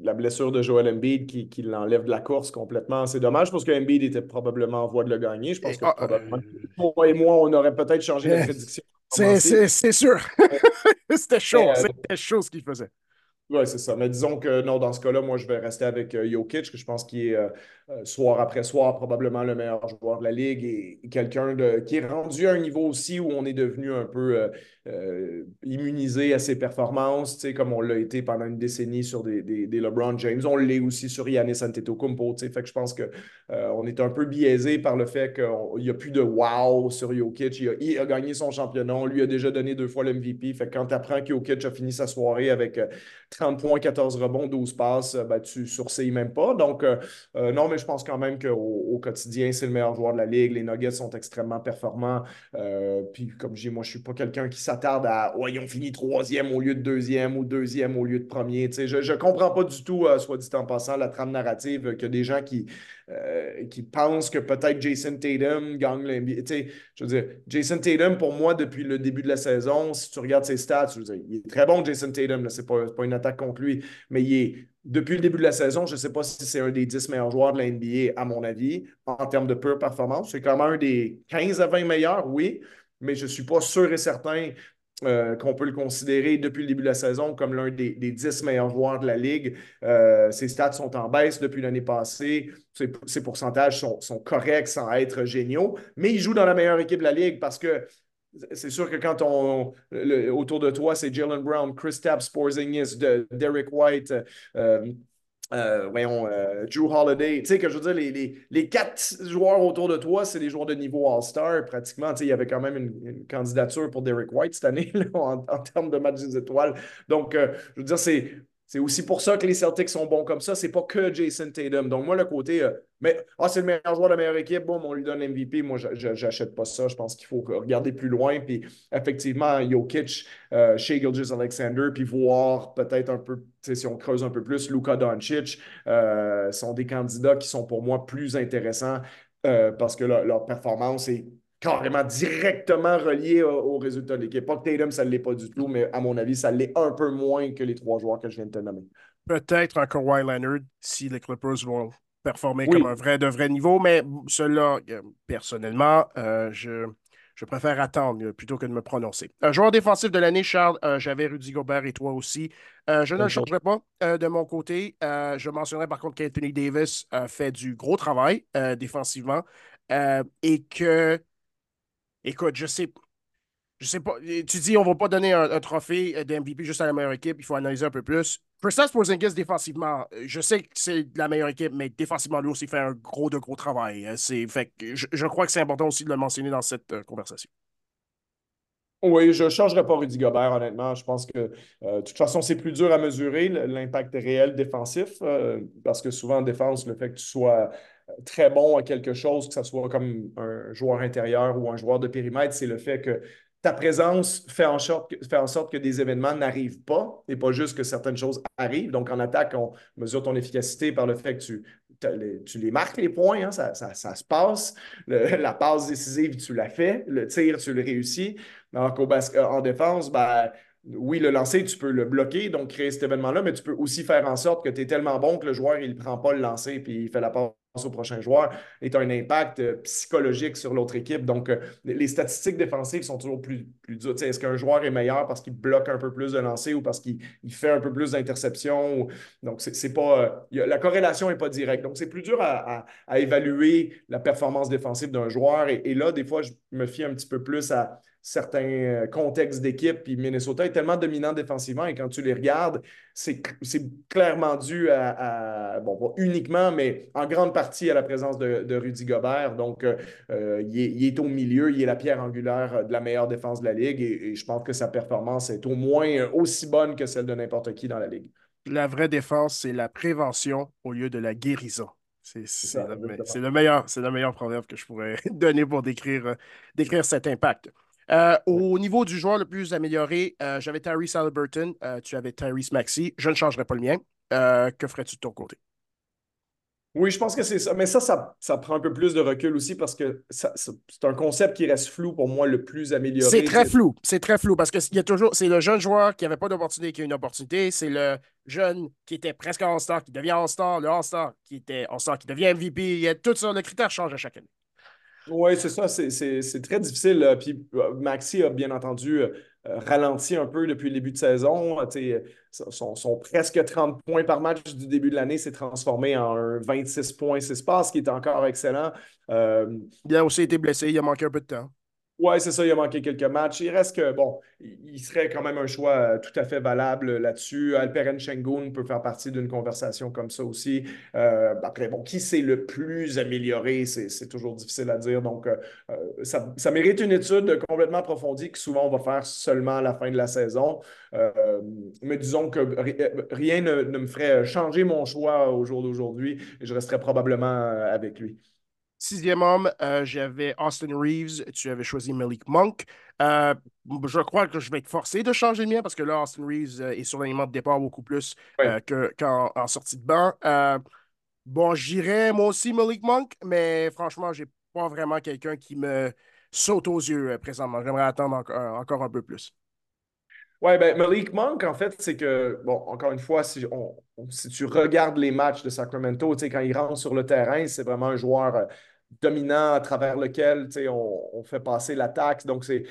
la, blessure de Joel Embiid qui, qui l'enlève de la course complètement. C'est dommage parce que Embiid était probablement en voie de le gagner. Je pense que ah, probablement, toi et moi, on aurait peut-être changé la prédiction. C'est sûr. C'était chaud. C'était chaud ce qu'il faisait. Oui, c'est ça. Mais disons que non, dans ce cas-là, moi, je vais rester avec Jokic, que je pense qu'il est euh, soir après soir, probablement le meilleur joueur de la Ligue et, quelqu'un qui est rendu à un niveau aussi où on est devenu un peu euh, euh, immunisé à ses performances, comme on l'a été pendant une décennie sur des, des, LeBron James. On l'est aussi sur Yannis Antetokounmpo. Fait que je pense qu'on est un peu biaisé par le fait qu'il n'y a plus de wow sur Jokic. Il a, gagné son championnat. On lui a déjà donné deux fois l'MVP. Fait que quand tu apprends que Jokic a fini sa soirée avec 30 points, 14 rebonds, 12 passes, ben, tu sourcilles même pas. Donc, non, mais je pense quand même qu'au au quotidien, c'est le meilleur joueur de la Ligue. Les Nuggets sont extrêmement performants. Euh, puis, comme je dis, moi, je ne suis pas quelqu'un qui s'attarde à ouais, ils ont fini troisième au lieu de deuxième ou deuxième au lieu de premier. je ne comprends pas du tout, euh, soit dit en passant, la trame narrative que des gens qui, euh, qui pensent que peut-être Jason Tatum gagne l'NBA. Je veux dire, Jason Tatum, pour moi, depuis le début de la saison, si tu regardes ses stats, je veux dire, il est très bon, Jason Tatum. Ce n'est pas, pas une attaque contre lui, mais il est depuis le début de la saison, je ne sais pas si c'est un des 10 meilleurs joueurs de la NBA, à mon avis, en termes de pure performance. C'est quand même un des 15 à 20 meilleurs, oui, mais je ne suis pas sûr et certain euh, qu'on peut le considérer depuis le début de la saison comme l'un des, 10 meilleurs joueurs de la Ligue. Euh, ses stats sont en baisse depuis l'année passée. Ses, pourcentages sont, corrects sans être géniaux, mais il joue dans la meilleure équipe de la Ligue parce que c'est sûr que quand on autour de toi, c'est Jalen Brown, Chris Tapps, Porzingis, Derek White, euh, euh, voyons, euh, Drew Holiday. Tu sais, que je veux dire, les, les, quatre joueurs autour de toi, c'est des joueurs de niveau All-Star pratiquement. Tu sais, il y avait quand même une, candidature pour Derek White cette année en, termes de match des étoiles. Donc, je veux dire, c'est c'est aussi pour ça que les Celtics sont bons comme ça. C'est pas que Jason Tatum. Donc, moi, le côté, euh, mais ah, c'est le meilleur joueur de la meilleure équipe, bon, on lui donne MVP. Moi, j'achète pas ça. Je pense qu'il faut regarder plus loin. Puis, effectivement, Jokic, euh, Shea Gilgis Alexander, puis voir peut-être un peu, si on creuse un peu plus, Luka Doncic euh, sont des candidats qui sont pour moi plus intéressants euh, parce que leur performance est carrément directement relié au, résultat de l'équipe. Pas que Tatum, ça ne l'est pas du tout, mais à mon avis, ça l'est un peu moins que les trois joueurs que je viens de te nommer. Peut-être un Kawhi Leonard si les Clippers vont performer comme un vrai de vrai niveau, mais cela, personnellement, je, je préfère attendre plutôt que de me prononcer. joueur défensif de l'année, Charles, j'avais Rudy Gobert et toi aussi. je ne le changerai pas de mon côté. je mentionnerai par contre qu'Anthony Davis fait du gros travail défensivement et que, écoute, je sais, je sais pas, tu dis on va pas donner un, trophée d'MVP juste à la meilleure équipe, il faut analyser un peu plus. Kristaps Porzingis défensivement, je sais que c'est la meilleure équipe, mais défensivement lui aussi fait un gros de gros travail. C'est fait je, je, crois que c'est important aussi de le mentionner dans cette euh, conversation. Oui, je ne changerais pas Rudy Gobert, honnêtement. Je pense que, euh, de toute façon, c'est plus dur à mesurer l'impact réel défensif, euh, parce que souvent en défense, le fait que tu sois très bon à quelque chose, que ce soit comme un joueur intérieur ou un joueur de périmètre, c'est le fait que ta présence fait en, sorte que, fait en sorte que des événements n'arrivent pas et pas juste que certaines choses arrivent. Donc, en attaque, on mesure ton efficacité par le fait que tu, les, tu les marques, les points, hein, ça, se passe. la passe décisive, tu l'as fait. Le tir, tu le réussis. Alors qu'en en défense, ben, oui, le lancer, tu peux le bloquer, donc créer cet événement-là, mais tu peux aussi faire en sorte que tu es tellement bon que le joueur, il ne prend pas le lancer puis il fait la passe au prochain joueur as un impact euh, psychologique sur l'autre équipe. Donc, euh, les statistiques défensives sont toujours plus, plus dures. Est-ce qu'un joueur est meilleur parce qu'il bloque un peu plus de lancers ou parce qu'il fait un peu plus d'interceptions? Donc, c'est pas. Euh, la corrélation n'est pas directe. Donc, c'est plus dur à, évaluer la performance défensive d'un joueur. et, là, des fois, je me fie un petit peu plus à certains euh, contextes d'équipe. Puis Minnesota est tellement dominant défensivement et quand tu les regardes, c'est clairement dû à, bon, pas uniquement, mais en grande partie à la présence de, Rudy Gobert. Donc, euh, euh, il, est, au milieu, il est la pierre angulaire de la meilleure défense de la Ligue et, je pense que sa performance est au moins aussi bonne que celle de n'importe qui dans la Ligue. La vraie défense, c'est la prévention au lieu de la guérison. C'est le, meilleur, le meilleur proverbe que je pourrais donner pour décrire, décrire cet impact. Euh, au niveau du joueur le plus amélioré, euh, j'avais Tyrese Halliburton, euh, tu avais Tyrese Maxi. Je ne changerai pas le mien. que ferais-tu de ton côté? Oui, je pense que c'est ça. Mais ça, ça, prend un peu plus de recul aussi parce que c'est un concept qui reste flou pour moi le plus amélioré. C'est très flou. C'est très flou parce que y a toujours. C'est le jeune joueur qui n'avait pas d'opportunité qui a une opportunité. C'est le jeune qui était presque en star qui devient en star Le en star qui était en star qui devient MVP. Il y a tout ça. Le critère change à chaque année. Oui, c'est ça, c'est très difficile. Puis euh, Maxi a bien entendu euh, ralenti un peu depuis le début de saison. Son, son, presque 30 points par match du début de l'année s'est transformé en un 26 points 6 passes, qui est encore excellent. Euh, il a aussi été blessé, il a manqué un peu de temps. Oui, c'est ça, il a manqué quelques matchs. Il reste que, bon, il serait quand même un choix euh, tout à fait valable là-dessus. Alperen Shengun peut faire partie d'une conversation comme ça aussi. Euh, après, bon, qui c'est le plus amélioré, c'est toujours difficile à dire. Donc, euh, ça, mérite une étude complètement approfondie que souvent on va faire seulement à la fin de la saison. mais disons que rien ne, ne, me ferait changer mon choix au jour d'aujourd'hui et je resterai probablement avec lui. Sixième homme, euh, j'avais Austin Reeves, tu avais choisi Malik Monk. Euh, je crois que je vais être forcé de changer le mien parce que là, Austin Reeves euh, est sur l'alignement de départ beaucoup plus qu'en sortie de banc. bon, j'irais moi aussi Malik Monk, mais franchement, j'ai pas vraiment quelqu'un qui me saute aux yeux présentement. J'aimerais attendre encore un peu plus. Oui, ben Malik Monk, en fait, c'est que, bon, encore une fois, si, on, si tu regardes les matchs de Sacramento, quand il rentre sur le terrain, c'est vraiment un joueur dominant à travers lequel on, on fait passer l'attaque. Donc, c'est,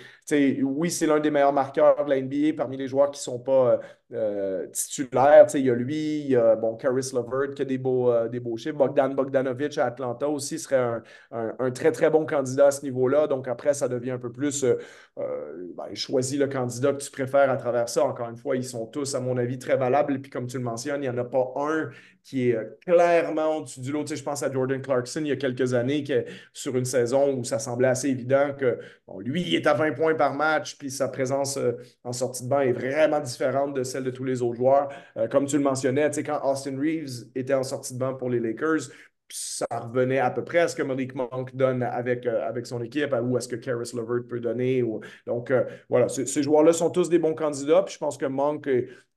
oui, c'est l'un des meilleurs marqueurs de la NBA parmi les joueurs qui ne sont pas euh, titulaires. Il y a lui, il y a bon, Caris Levert qui a des beaux, euh, des beaux chiffres. Bogdan Bogdanovic à Atlanta aussi serait un, très, très bon candidat à ce niveau-là. Donc, après, ça devient un peu plus euh, ben, choisis le candidat que tu préfères à travers ça. Encore une fois, ils sont tous, à mon avis, très valables. Puis, comme tu le mentionnes, il n'y en a pas un qui est clairement au-dessus du lot. je pense à Jordan Clarkson il y a quelques années, qui, sur une saison où ça semblait assez évident que lui, il est à 20 points par match, puis sa présence en sortie de banc est vraiment différente de celle de tous les autres joueurs. Euh, comme tu le mentionnais, quand Austin Reeves était en sortie de banc pour les Lakers, ça revenait à peu près à ce que Malik Monk donne avec, euh, avec son équipe ou à ce que Karis Levert peut donner. Donc, euh, voilà, ces joueurs-là sont tous des bons candidats. Puis je pense que Monk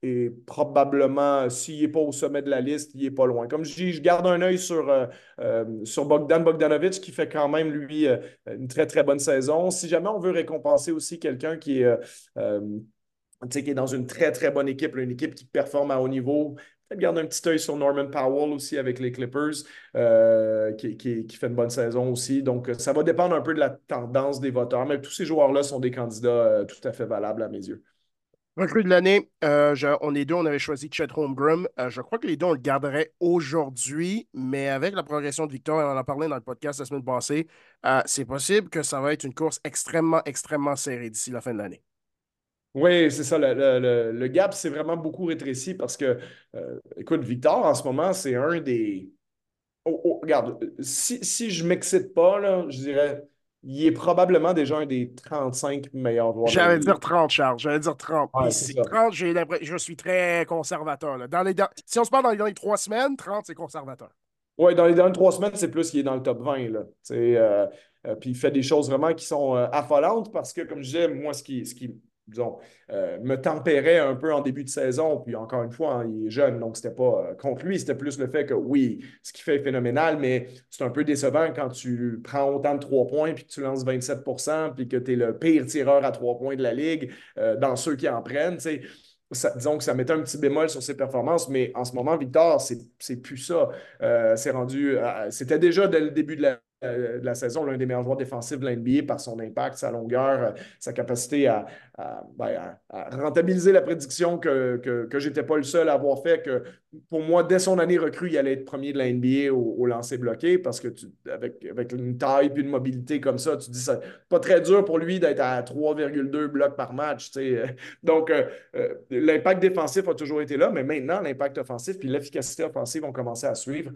est, probablement, s'il n'est pas au sommet de la liste, il n'est pas loin. Comme je dis, je garde un œil sur, sur Bogdan Bogdanovic qui fait quand même, lui, une très, très bonne saison. Si jamais on veut récompenser aussi quelqu'un qui est qui est dans une très, très bonne équipe, une équipe qui performe à haut niveau, garder un petit œil sur Norman Powell aussi avec les Clippers, euh, qui, fait une bonne saison aussi. Donc, ça va dépendre un peu de la tendance des voteurs, mais tous ces joueurs-là sont des candidats tout à fait valables à mes yeux. Recrue de l'année, euh, on est deux, on avait choisi Chet Holmgren. Euh, je crois que les deux, on le garderait aujourd'hui, mais avec la progression de Victor, on en a parlé dans le podcast la semaine passée, euh, c'est possible que ça va être une course extrêmement, extrêmement serrée d'ici la fin de l'année. Oui, c'est ça. Le, gap s'est vraiment beaucoup rétréci parce que, écoute, Victor, en ce moment, c'est un des. Oh, oh, regarde, si, si je ne m'excite pas, là, je dirais il est probablement déjà un des 35 meilleurs joueurs. J'allais dire 30, Charles. J'allais dire 30. 30, je suis très conservateur. Dans les, si on se parle dans les trois semaines, 30, c'est conservateur. Oui, dans les dernières trois semaines, c'est plus qu'il est dans le top 20. Là. Euh, euh, puis il fait des choses vraiment qui sont euh, affolantes parce que, comme je disais, moi, ce qui, ce qui disons, euh, me tempérait un peu en début de saison. Puis encore une fois, hein, il est jeune, donc c'était pas euh, contre lui, c'était plus le fait que oui, ce qu'il fait est phénoménal, mais c'est un peu décevant quand tu prends autant de trois points puis que tu lances 27 puis que tu es le pire tireur à trois points de la ligue euh, dans ceux qui en prennent. Disons que ça mettait un petit bémol sur ses performances, mais en ce moment, Victor, c'est plus ça. c'est rendu. C'était déjà dès le début de la de la saison, l'un des meilleurs joueurs défensifs de l'NBA par son impact, sa longueur, euh, sa capacité ben, à, rentabiliser la prédiction que, que j'étais pas le seul à avoir fait, que pour moi, dès son année recrue, il allait être premier de la NBA au, au lancer bloqué parce que avec, avec une taille et une mobilité comme ça, tu dis c'est pas très dur pour lui d'être à 3,2 blocs par match. Donc, euh, l'impact défensif a toujours été là, mais maintenant, l'impact offensif puis l'efficacité offensive ont commencé à suivre.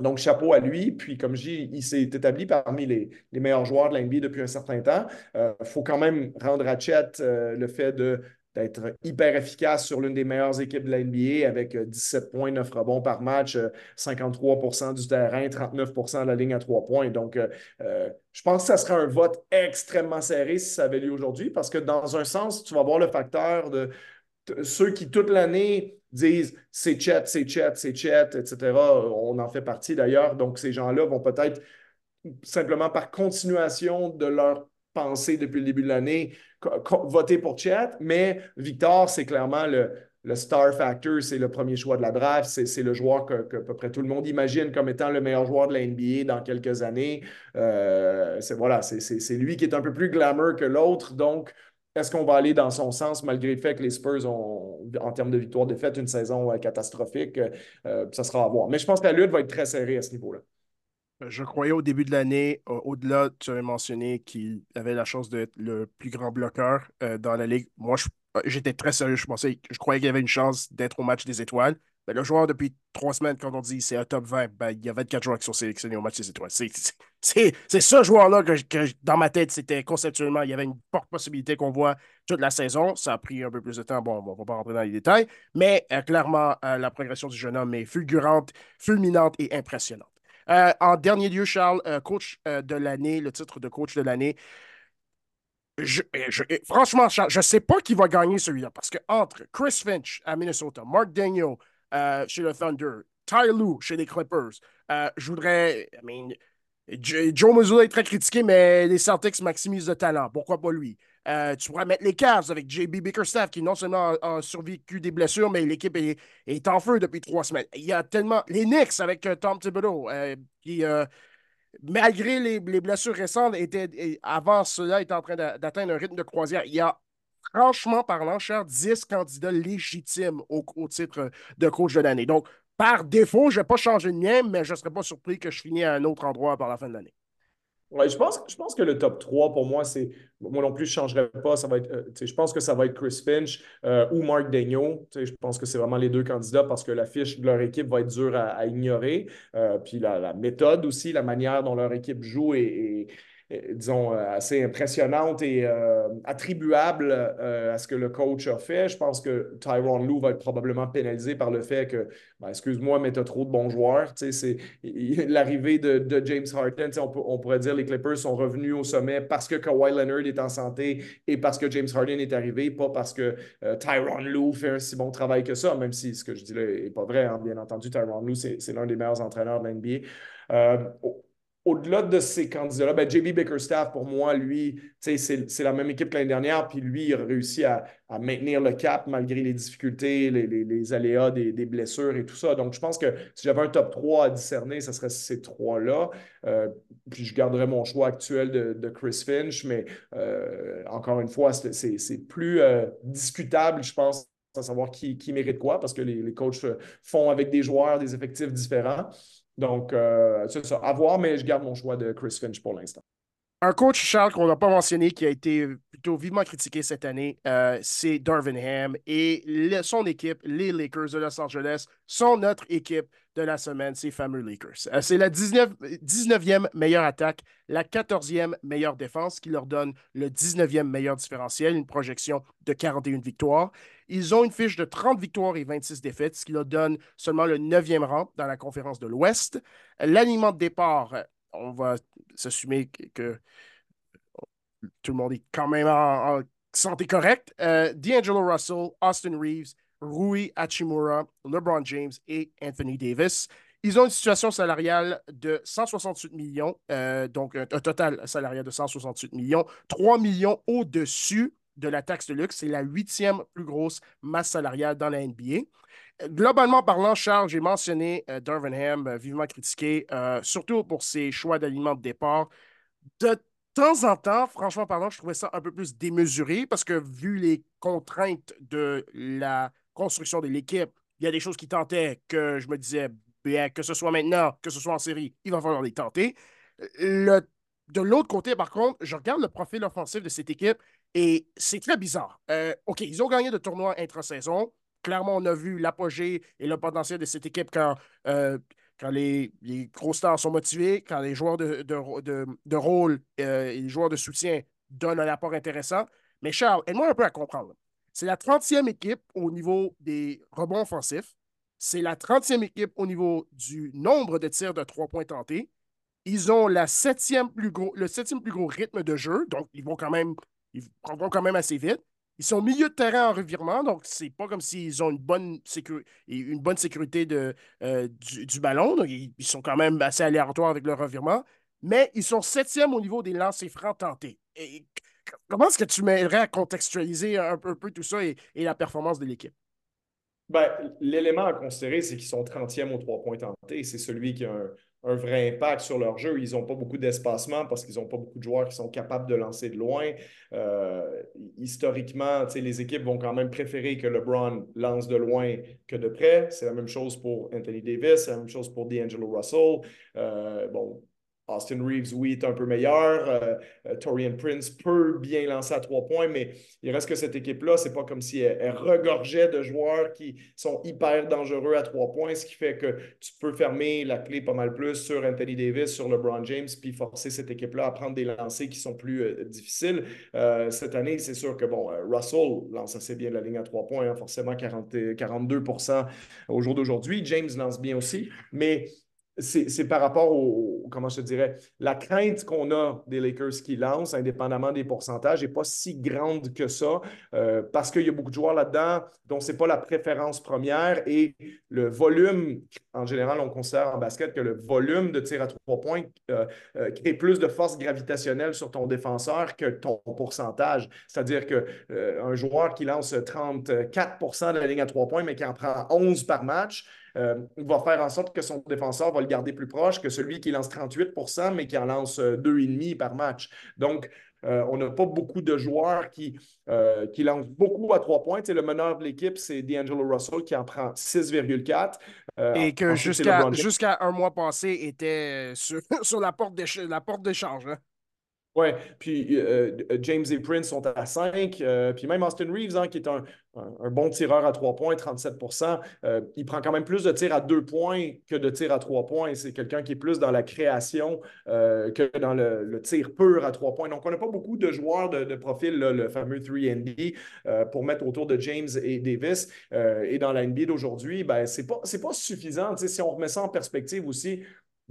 Donc, chapeau à lui. Puis, comme je dis, il s'est établi parmi les, meilleurs joueurs de l'NBA depuis un certain temps. Il euh, faut quand même rendre à Chet euh, le fait d'être hyper efficace sur l'une des meilleures équipes de l'NBA avec 17 euh, points, 9 rebonds par match, 53% du terrain, 39% de la ligne à 3 points. Donc, je pense que ça serait un vote extrêmement serré si ça avait lieu aujourd'hui parce que dans un sens, tu vas voir le facteur de ceux qui toute l'année disent c'est chat, c'est chat, c'est chat, etc. On en fait partie d'ailleurs. Donc, ces gens-là vont peut-être simplement par continuation de leur pensée depuis le début de l'année voter pour chat. Mais Victor, c'est clairement le, star factor, c'est le premier choix de la draft. C'est le joueur que, peu près tout le monde imagine comme étant le meilleur joueur de la NBA dans quelques années. Euh, c'est voilà, c'est lui qui est un peu plus glamour que l'autre. Donc, est-ce qu'on va aller dans son sens malgré le fait que les Spurs ont, en termes de victoire-défaite, une saison euh, catastrophique? Euh, ça sera à voir. Mais je pense que la lutte va être très serrée à ce niveau-là. Euh, je croyais au début de l'année, au-delà, tu avais mentionné qu'il avait la chance d'être le plus grand bloqueur dans la ligue. Moi, j'étais très sérieux. Je pensais, je croyais qu'il avait une chance d'être au match des étoiles. Ben, le joueur, depuis trois semaines, quand on dit c'est un top 20, ben, il y a 24 joueurs qui sont sélectionnés au match des étoiles. C'est ce joueur-là que, dans ma tête, c'était conceptuellement, il y avait une forte possibilité qu'on voit toute la saison. Ça a pris un peu plus de temps. Bon, on ne va pas rentrer dans les détails, mais euh, clairement, euh, la progression du jeune homme est fulgurante, fulminante et impressionnante. Euh, en dernier lieu, Charles, coach de l'année, le titre de coach de l'année. franchement, Charles, je ne sais pas qui va gagner celui-là parce que entre Chris Finch à Minnesota, Mark Daniel, euh, chez le Thunder, Ty Lue chez les Clippers. Euh, je voudrais. I mean, Joe Mazzulla est très critiqué, mais les Celtics maximisent le talent. Pourquoi pas lui? Euh, tu pourrais mettre les Cavs avec JB Bickerstaff, qui non seulement a, survécu des blessures, mais l'équipe est, en feu depuis trois semaines. Il y a tellement. Les Knicks avec Tom Thibodeau, qui, malgré les, les, blessures récentes, était, avant cela, est en train d'atteindre un rythme de croisière. Il y a franchement parlant, cher, 10 candidats légitimes au, titre de coach de l'année. Donc, par défaut, je ne vais pas changer de mien, mais je ne serais pas surpris que je finis à un autre endroit par la fin de l'année. Oui, je pense, je pense que le top 3, pour moi, c'est. Moi non plus, je ne changerais pas. Ça va être, euh, je pense que ça va être Chris Finch euh, ou Mark Daigneault. Je pense que c'est vraiment les deux candidats parce que la fiche de leur équipe va être dure à, ignorer. Euh, puis la, méthode aussi, la manière dont leur équipe joue est euh, disons, euh, assez impressionnante et euh, attribuable à ce que le coach a fait. Je pense que Tyron Lou va être probablement pénalisé par le fait que, ben, excuse-moi, mais tu as trop de bons joueurs. L'arrivée de, James Harden. On, on, pourrait dire que les Clippers sont revenus au sommet parce que Kawhi Leonard est en santé et parce que James Harden est arrivé, pas parce que Tyron Lou fait un si bon travail que ça, même si ce que je dis là n'est pas vrai. Hein. Bien entendu, Tyron Lou, c'est l'un des meilleurs entraîneurs de l'NBA. Au-delà de ces candidats-là, ben, JB Bickerstaff, pour moi, lui, c'est la même équipe que l'année dernière, puis lui, il a réussi à, maintenir le cap malgré les difficultés, les, aléas des, blessures et tout ça. Donc, je pense que si j'avais un top 3 à discerner, ce serait ces trois-là. Euh, puis je garderais mon choix actuel de, Chris Finch, mais euh, encore une fois, c'est plus euh, discutable, je pense, à savoir qui, qui mérite quoi, parce que les, les coachs font avec des joueurs des effectifs différents. Donc, euh, c'est ça. À voir, mais je garde mon choix de Chris Finch pour l'instant. Un coach, Charles, qu'on n'a pas mentionné, qui a été plutôt vivement critiqué cette année, euh, c'est Darvin Ham. Et son équipe, les Lakers de Los Angeles, sont notre équipe de la semaine, ces fameux Lakers. Euh, c'est la 19, 19e meilleure attaque, la 14e meilleure défense, qui leur donne le 19e meilleur différentiel, une projection de 41 victoires. Ils ont une fiche de 30 victoires et 26 défaites, ce qui leur donne seulement le 9e rang dans la conférence de l'Ouest. L'aliment de départ on va s'assumer que, tout le monde est quand même en, santé correcte. Euh, D'Angelo Russell, Austin Reeves, Rui Hachimura, LeBron James et Anthony Davis. Ils ont une situation salariale de 168 millions, euh, donc un, total salarial de 168 millions, 3 millions au-dessus de la taxe de luxe. C'est la huitième plus grosse masse salariale dans la NBA. Globalement parlant, Charles, j'ai mentionné euh, Ham, euh, vivement critiqué, euh, surtout pour ses choix d'alignement de départ. De temps en temps, franchement parlant, je trouvais ça un peu plus démesuré parce que vu les contraintes de la construction de l'équipe, il y a des choses qui tentaient que je me disais, bien, que ce soit maintenant, que ce soit en série, il va falloir les tenter. De l'autre côté, par contre, je regarde le profil offensif de cette équipe et c'est très bizarre. Euh, OK, ils ont gagné de tournois intra-saison clairement, on a vu l'apogée et le potentiel de cette équipe quand, euh, les, gros stars sont motivés, quand les joueurs de, rôle euh, et les joueurs de soutien donnent un apport intéressant. Mais Charles, aide-moi un peu à comprendre. C'est la 30e équipe au niveau des rebonds offensifs. C'est la 30e équipe au niveau du nombre de tirs de trois points tentés. Ils ont la septième plus le septième plus gros rythme de jeu, donc ils vont quand même, ils prendront quand même assez vite. Ils sont milieu de terrain en revirement, donc c'est pas comme s'ils ont une bonne, une bonne sécurité de, euh, du, ballon. Donc ils, sont quand même assez aléatoires avec leur revirement, mais ils sont septième au niveau des lancers francs tentés. Comment est-ce que tu m'aiderais à contextualiser un peu, tout ça et, la performance de l'équipe? Ben, L'élément à considérer, c'est qu'ils sont 30e aux trois points tentés. C'est celui qui a un, un vrai impact sur leur jeu. Ils n'ont pas beaucoup d'espacement parce qu'ils n'ont pas beaucoup de joueurs qui sont capables de lancer de loin. Euh, historiquement, les équipes vont quand même préférer que LeBron lance de loin que de près. C'est la même chose pour Anthony Davis, c'est la même chose pour D'Angelo Russell. Euh, bon, Austin Reeves, oui, est un peu meilleur. Euh, euh, Torian Prince peut bien lancer à trois points, mais il reste que cette équipe-là, c'est pas comme si elle, regorgeait de joueurs qui sont hyper dangereux à trois points, ce qui fait que tu peux fermer la clé pas mal plus sur Anthony Davis, sur LeBron James, puis forcer cette équipe-là à prendre des lancers qui sont plus euh, difficiles. cette année, c'est sûr que, bon, Russell lance assez bien la ligne à trois points, hein, forcément 40, 42% au jour d'aujourd'hui. James lance bien aussi, mais c'est par rapport au, comment je te dirais, la crainte qu'on a des Lakers qui lancent, indépendamment des pourcentages, n'est pas si grande que ça, euh, parce qu'il y a beaucoup de joueurs là-dedans dont ce n'est pas la préférence première et le volume, en général, on considère en basket que le volume de tir à trois points euh, euh, crée plus de force gravitationnelle sur ton défenseur que ton pourcentage. C'est-à-dire qu'un joueur qui lance 34% de la ligne à trois points, mais qui en prend 11 par match, euh, va faire en sorte que son défenseur va le garder plus proche que celui qui lance 38% mais qui en lance 2,5 euh, par match. Donc, euh, on n'a pas beaucoup de joueurs qui, qui lancent beaucoup à trois points. le meneur de l'équipe, c'est D'Angelo Russell qui en prend 6,4. Et que jusqu'à un mois passé était sur, la porte d'échange. Hein? Oui, puis euh, euh, James et Prince sont à 5, euh, puis même Austin Reeves, hein, qui est un, bon tireur à 3 points, 37% il prend quand même plus de tirs à 2 points que de tirs à 3 points. C'est quelqu'un qui est plus dans la création que dans le, tir pur à 3 points. Donc, on n'a pas beaucoup de joueurs de, profil, le fameux 3ND, pour mettre autour de James et Davis. et dans la NBA d'aujourd'hui, ben, ce n'est pas, pas suffisant. si on remet ça en perspective aussi,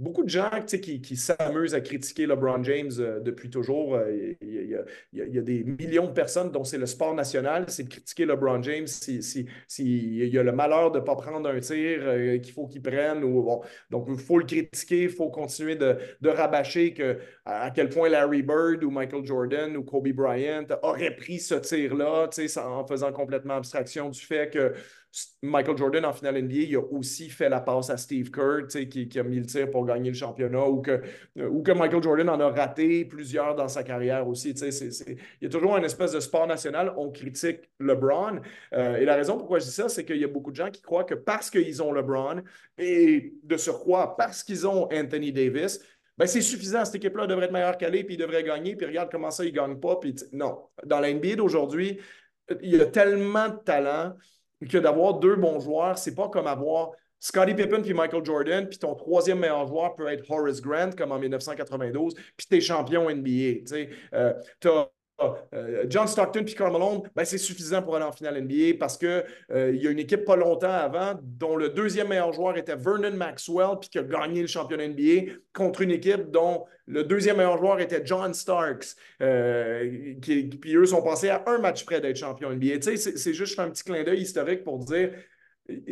beaucoup de gens qui, qui s'amusent à critiquer LeBron James euh, depuis toujours. Il, y a, des millions de personnes dont c'est le sport national, c'est de critiquer LeBron James s'il si, si, y a le malheur de ne pas prendre un tir euh, qu'il faut qu'il prenne. Donc, il faut le critiquer, il faut continuer de, rabâcher à, quel point Larry Bird ou Michael Jordan ou Kobe Bryant auraient pris ce tir-là en faisant complètement abstraction du fait que Michael Jordan en finale NBA, il a aussi fait la passe à Steve Kerr, qui, qui, a mis le tir pour gagner le championnat, ou que, ou que Michael Jordan en a raté plusieurs dans sa carrière aussi. Il y a toujours un espèce de sport national, on critique LeBron. Euh, et la raison pourquoi je dis ça, c'est qu'il y a beaucoup de gens qui croient que parce qu'ils ont LeBron, et de surcroît, parce qu'ils ont Anthony Davis, ben c'est suffisant. Cette équipe-là devrait être meilleure qu'elle puis il devrait gagner, puis regarde comment ça, il ne gagne pas. Puis non. Dans la NBA d'aujourd'hui, il y a tellement de talent que d'avoir deux bons joueurs, c'est pas comme avoir Scottie Pippen puis Michael Jordan, puis ton troisième meilleur joueur peut être Horace Grant, comme en 1992, puis tu es champion NBA. Tu euh, John Stockton puis Karl Malone, ben, c'est suffisant pour aller en finale NBA parce qu'il euh, y a une équipe pas longtemps avant dont le deuxième meilleur joueur était Vernon Maxwell puis qui a gagné le championnat NBA contre une équipe dont le deuxième meilleur joueur était John Starks. Euh, puis eux sont passés à un match près d'être champion NBA. C'est juste un petit clin d'œil historique pour dire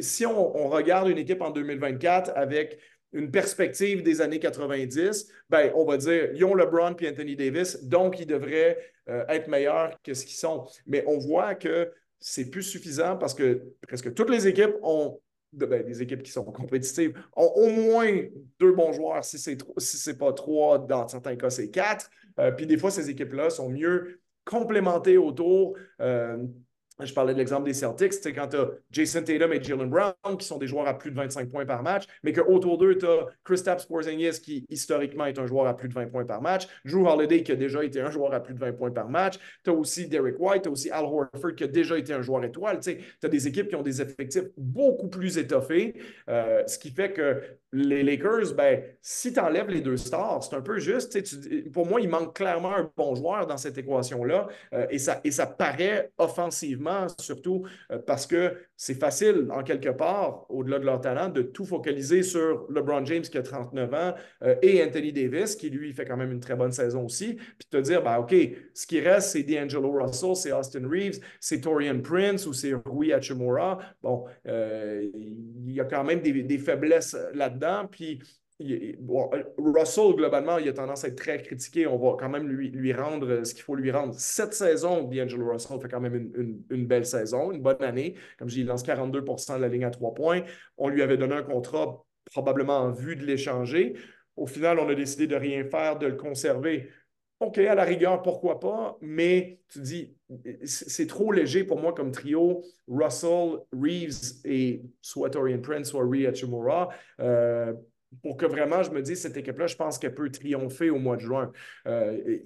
si on, regarde une équipe en 2024 avec une perspective des années 90, ben, on va dire, ils LeBron puis Anthony Davis, donc ils devraient euh, être meilleurs que ce qu'ils sont. Mais on voit que c'est plus suffisant parce que presque toutes les équipes ont ben, des équipes qui sont compétitives ont au moins deux bons joueurs. Si ce n'est si pas trois, dans certains cas, c'est quatre. Euh, puis des fois, ces équipes-là sont mieux complémentées autour. Euh, je parlais de l'exemple des Celtics, c'est quand tu as Jason Tatum et Jalen Brown qui sont des joueurs à plus de 25 points par match, mais qu'autour d'eux, tu as Kristaps Porzingis qui historiquement est un joueur à plus de 20 points par match, Drew Holiday qui a déjà été un joueur à plus de 20 points par match, tu as aussi Derek White, tu as aussi Al Horford qui a déjà été un joueur étoile. Tu as des équipes qui ont des effectifs beaucoup plus étoffés, euh, ce qui fait que les Lakers, ben, si tu enlèves les deux stars, c'est un peu juste. Pour moi, il manque clairement un bon joueur dans cette équation-là euh, et, ça, et ça paraît offensivement, surtout euh, parce que c'est facile, en quelque part, au-delà de leur talent, de tout focaliser sur LeBron James qui a 39 ans euh, et Anthony Davis qui, lui, fait quand même une très bonne saison aussi. Puis te dire, ben, OK, ce qui reste, c'est D'Angelo Russell, c'est Austin Reeves, c'est Torian Prince ou c'est Rui Hachimura. Bon, il y a quand même des, des faiblesses là-dedans puis Russell, globalement, il a tendance à être très critiqué. On va quand même lui, rendre ce qu'il faut lui rendre. Cette saison, D'Angelo Russell fait quand même une, belle saison, une bonne année. Comme je dis, il lance 42% de la ligne à trois points. On lui avait donné un contrat probablement en vue de l'échanger. Au final, on a décidé de rien faire, de le conserver. OK, à la rigueur, pourquoi pas, mais tu dis, c'est trop léger pour moi comme trio. Russell, Reeves et soit Torian Prince, soit Rhea Hachimura. Euh, pour que vraiment, je me dise, cette équipe-là, je pense qu'elle peut triompher au mois de juin. Euh,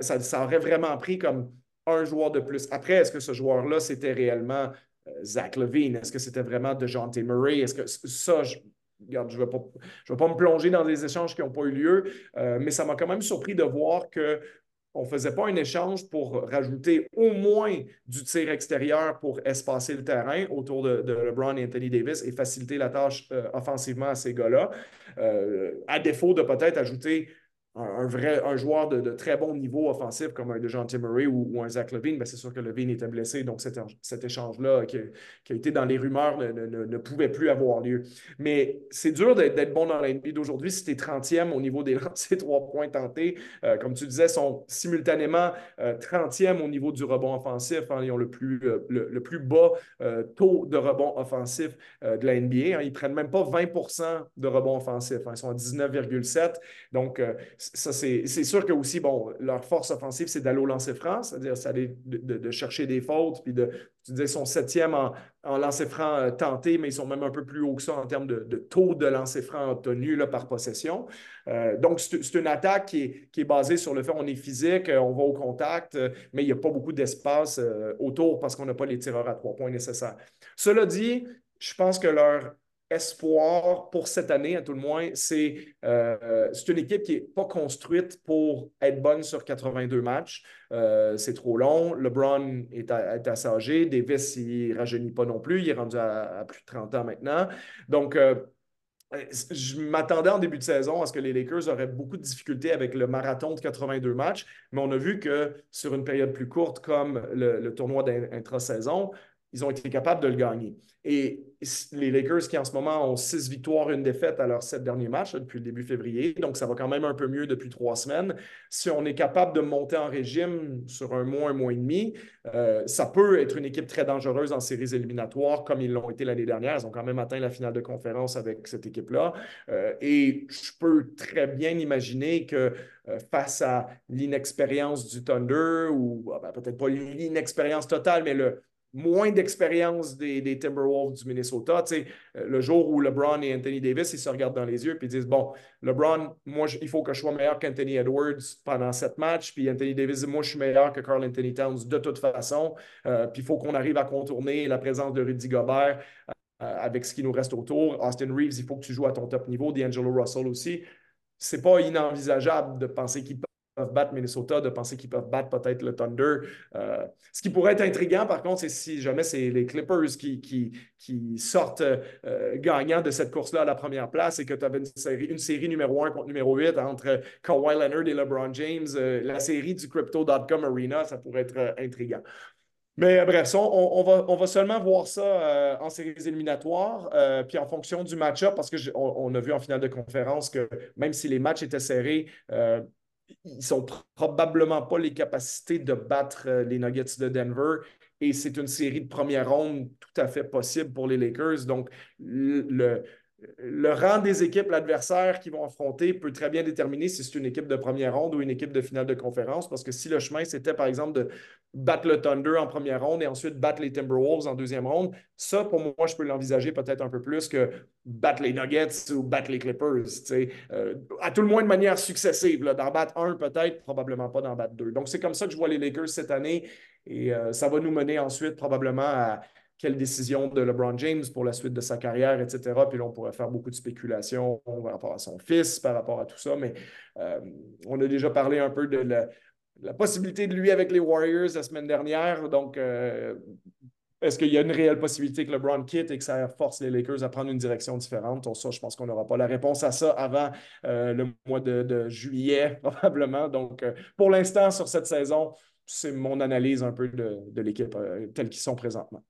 ça, aurait vraiment pris comme un joueur de plus. Après, est-ce que ce joueur-là, c'était réellement euh, Zach Levine? Est-ce que c'était vraiment DeJounte Murray? Est-ce que ça, je, je ne vais pas me plonger dans des échanges qui n'ont pas eu lieu, euh, mais ça m'a quand même surpris de voir que on ne faisait pas un échange pour rajouter au moins du tir extérieur pour espacer le terrain autour de, LeBron et Anthony Davis et faciliter la tâche euh, offensivement à ces gars-là, euh, à défaut de peut-être ajouter un, vrai un joueur de, très bon niveau offensif comme un DeJounte Murray ou, ou un Zach Levine, ben, c'est sûr que Levine était blessé, donc cet, cet échange-là qui, a été dans les rumeurs ne, pouvait plus avoir lieu. Mais c'est dur d'être bon dans la NBA d'aujourd'hui si tu es 30e au niveau des lancers trois points tentés. Euh, comme tu disais, sont simultanément 30e euh, au niveau du rebond offensif. Hein, ils ont le plus, euh, le, plus bas taux de rebond offensif de la NBA. Hein. ils ne prennent même pas 20% de rebond offensif. Hein. ils sont à 19,7. Donc, c'est sûr que aussi, bon, leur force offensive, c'est d'aller au lancer franc, c'est-à-dire de, chercher des fautes, puis de, tu ils sont septième en, en lancer franc euh, tenté, mais ils sont même un peu plus haut que ça en termes de, taux de lancer franc obtenu par possession. Euh, donc, c'est une attaque qui est, qui est, basée sur le fait qu'on est physique, euh, on va au contact, mais il n'y a pas beaucoup d'espace autour parce qu'on n'a pas les tireurs à trois points nécessaires. Cela dit, je pense que leur espoir pour cette année, à tout le moins, c'est euh, une équipe qui n'est pas construite pour être bonne sur 82 matchs. Euh, c'est trop long. LeBron est, assez âgé. Davis, il ne rajeunit pas non plus. Il est rendu à, plus de 30 ans maintenant. Donc, euh, je m'attendais en début de saison à ce que les Lakers auraient beaucoup de difficultés avec le marathon de 82 matchs, mais on a vu que sur une période plus courte comme le, le tournoi d'intra-saison, ils ont été capables de le gagner. Et les Lakers qui en ce moment ont six victoires, une défaite à leurs sept derniers matchs depuis le début février, donc ça va quand même un peu mieux depuis trois semaines. Si on est capable de monter en régime sur un mois, un mois et demi, euh, ça peut être une équipe très dangereuse en séries éliminatoires comme ils l'ont été l'année dernière. Ils ont quand même atteint la finale de conférence avec cette équipe-là. Euh, et je peux très bien imaginer que euh, face à l'inexpérience du Thunder, ou ah ben, peut-être pas l'inexpérience totale, mais le, moins d'expérience des, Timberwolves du Minnesota. Tu sais, euh, le jour où LeBron et Anthony Davis, ils se regardent dans les yeux et disent Bon, LeBron, moi, il faut que je sois meilleur qu'Anthony Edwards pendant sept matchs. Puis Anthony Davis dit Moi, je suis meilleur que Carl Anthony Towns de toute façon. Euh, puis il faut qu'on arrive à contourner la présence de Rudy Gobert. Euh, avec ce qui nous reste autour. Austin Reeves, il faut que tu joues à ton top niveau. D'Angelo Russell aussi. C'est pas inenvisageable de penser qu'il peuvent battre Minnesota, de penser qu'ils peuvent battre peut-être le Thunder. Euh, ce qui pourrait être intriguant, par contre, c'est si jamais c'est les Clippers qui, qui, sortent euh, gagnants de cette course-là à la première place et que tu avais une série, numéro 1 contre numéro 8 entre Kawhi Leonard et LeBron James, euh, la série du Crypto.com Arena, ça pourrait être intriguant. Mais bref, on, va, on, va, seulement voir ça en séries éliminatoires, puis en fonction du match-up, parce qu'on on a vu en finale de conférence que même si les matchs étaient serrés, ils sont probablement pas les capacités de battre euh, les Nuggets de Denver. Et c'est une série de première ronde tout à fait possible pour les Lakers. Donc, le, le rang des équipes, l'adversaire qui vont affronter peut très bien déterminer si c'est une équipe de première ronde ou une équipe de finale de conférence. Parce que si le chemin, c'était par exemple de battre le Thunder en première ronde et ensuite battre les Timberwolves en deuxième ronde, ça, pour moi, je peux l'envisager peut-être un peu plus que battre les Nuggets ou battre les Clippers. Euh, à tout le moins de manière successive. D'en battre un, peut-être, probablement pas d'en battre deux. Donc, c'est comme ça que je vois les Lakers cette année. Et euh, ça va nous mener ensuite probablement à quelle décision de LeBron James pour la suite de sa carrière, etc. Puis là, on pourrait faire beaucoup de spéculations par rapport à son fils, par rapport à tout ça, mais euh, on a déjà parlé un peu de la, possibilité de lui avec les Warriors la semaine dernière. Donc, euh, est-ce qu'il y a une réelle possibilité que LeBron quitte et que ça force les Lakers à prendre une direction différente? ça, je pense qu'on n'aura pas la réponse à ça avant euh, le mois de, juillet, probablement. Donc, pour l'instant, sur cette saison, c'est mon analyse un peu de, de l'équipe telle qu'ils sont présentement.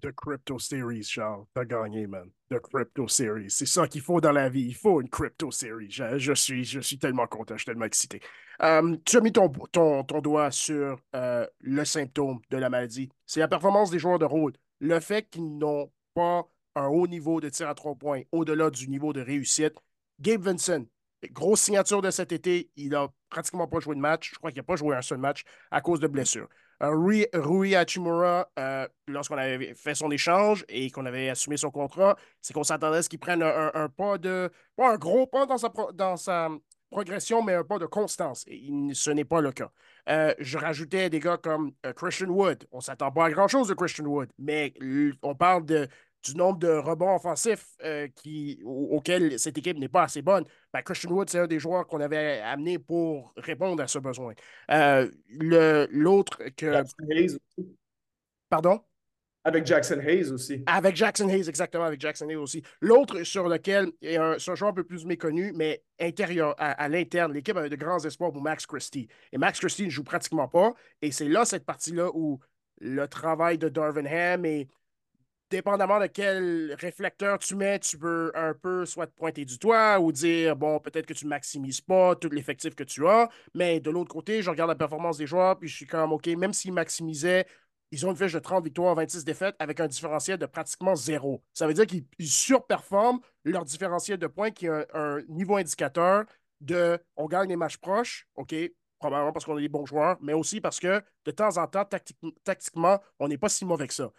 The Crypto Series, Charles. T'as gagné, man. The Crypto Series. C'est ça qu'il faut dans la vie. Il faut une Crypto Series. Je, suis, je suis tellement content. Je suis tellement excité. Euh, tu as mis ton, ton, ton doigt sur euh, le symptôme de la maladie. C'est la performance des joueurs de rôle. Le fait qu'ils n'ont pas un haut niveau de tir à trois points au-delà du niveau de réussite. Gabe Vincent, grosse signature de cet été. Il n'a pratiquement pas joué de match. Je crois qu'il n'a pas joué un seul match à cause de blessures. Rui, Rui Hachimura, euh, lorsqu'on avait fait son échange et qu'on avait assumé son contrat, c'est qu'on s'attendait à ce qu'il prenne un, pas de. pas un gros pas dans sa, sa progression, mais un pas de constance. Et ce n'est pas le cas. Euh, je rajoutais des gars comme euh, Christian Wood. On ne s'attend pas à grand-chose de Christian Wood, mais on parle de du nombre de rebonds offensifs euh, qui, auxquels cette équipe n'est pas assez bonne, ben Christian Wood, c'est un des joueurs qu'on avait amené pour répondre à ce besoin. Euh, l'autre que. Jackson Hayes aussi. Pardon? Avec Jackson Hayes aussi. Avec Jackson Hayes, exactement, avec Jackson Hayes aussi. L'autre sur lequel est un, joueur un peu plus méconnu, mais intérieur, à, l'interne, l'équipe avait de grands espoirs pour Max Christie. Et Max Christie ne joue pratiquement pas. Et c'est là, cette partie-là, où le travail de Darvin Ham et dépendamment de quel réflecteur tu mets, tu peux un peu soit te pointer du doigt ou dire, bon, peut-être que tu ne maximises pas tout l'effectif que tu as. Mais de l'autre côté, je regarde la performance des joueurs, puis je suis comme, OK, même s'ils maximisaient, ils ont une fiche de 30 victoires, 26 défaites avec un différentiel de pratiquement zéro. Ça veut dire qu'ils surperforment leur différentiel de points qui est un, niveau indicateur de on gagne les matchs proches, OK, probablement parce qu'on a des bons joueurs, mais aussi parce que de temps en temps, tactiquement, on n'est pas si mauvais que ça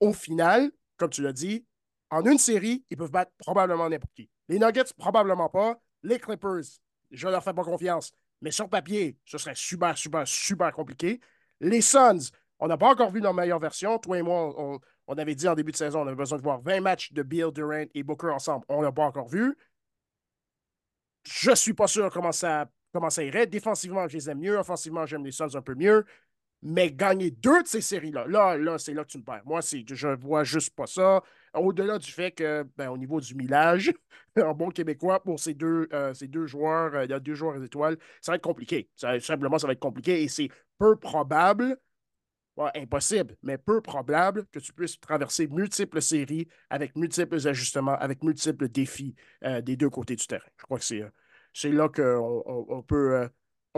au final, comme tu l'as dit, en une série, ils peuvent battre probablement n'importe qui. Les Nuggets, probablement pas. Les Clippers, je ne leur fais pas confiance. Mais sur papier, ce serait super, super, super compliqué. Les Suns, on n'a pas encore vu leur meilleure version. Toi et moi, on, avait dit en début de saison, on avait besoin de voir 20 matchs de Bill Durant et Booker ensemble. On l'a pas encore vu. Je ne suis pas sûr comment ça, comment ça irait. Défensivement, je les aime mieux. Offensivement, j'aime les Suns un peu mieux. Mais gagner deux de ces séries-là, là, là, c'est là que tu me perds. Moi, je ne vois juste pas ça. au-delà du fait que, ben, au niveau du millage, en bon québécois, pour ces deux, euh, ces deux joueurs, euh, il y a deux joueurs étoiles, ça va être compliqué. simplement, ça va être compliqué et c'est peu probable, impossible, mais peu probable que tu puisses traverser multiples séries avec multiples ajustements, avec multiples défis euh, des deux côtés du terrain. Je crois que c'est, là qu'on on, peut,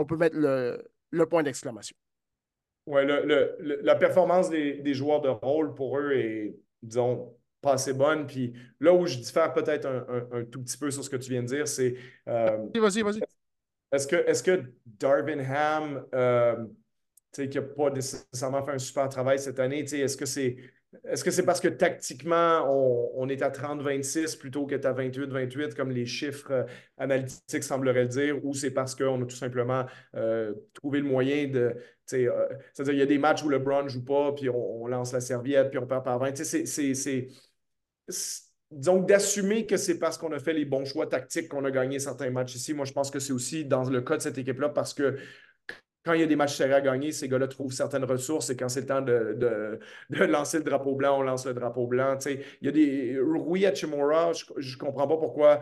peut mettre le, le point d'exclamation. Oui, le, la performance des, des, joueurs de rôle pour eux est, disons, pas assez bonne. Puis là où je diffère peut-être un, tout petit peu sur ce que tu viens de dire, c'est. Euh, vas-y, vas-y. Est-ce que, est que Darvin Ham, euh, qui n'a pas nécessairement fait un super travail cette année, est-ce que c'est est-ce que c'est parce que tactiquement, on, est à 30-26 plutôt qu'à 28-28, comme les chiffres euh, analytiques sembleraient le dire, ou c'est parce qu'on a tout simplement euh, trouvé le moyen de. Euh, c'est-à-dire, il y a des matchs où le LeBron ne joue pas, puis on, lance la serviette, puis on perd par 20. C'est. Donc, d'assumer que c'est parce qu'on a fait les bons choix tactiques qu'on a gagné certains matchs ici. Moi, je pense que c'est aussi dans le cas de cette équipe-là parce que quand il y a des matchs serrés à gagner, ces gars-là trouvent certaines ressources et quand c'est le temps de, lancer le drapeau blanc, on lance le drapeau blanc. il y a des. Rui Hachimura, je ne comprends pas pourquoi.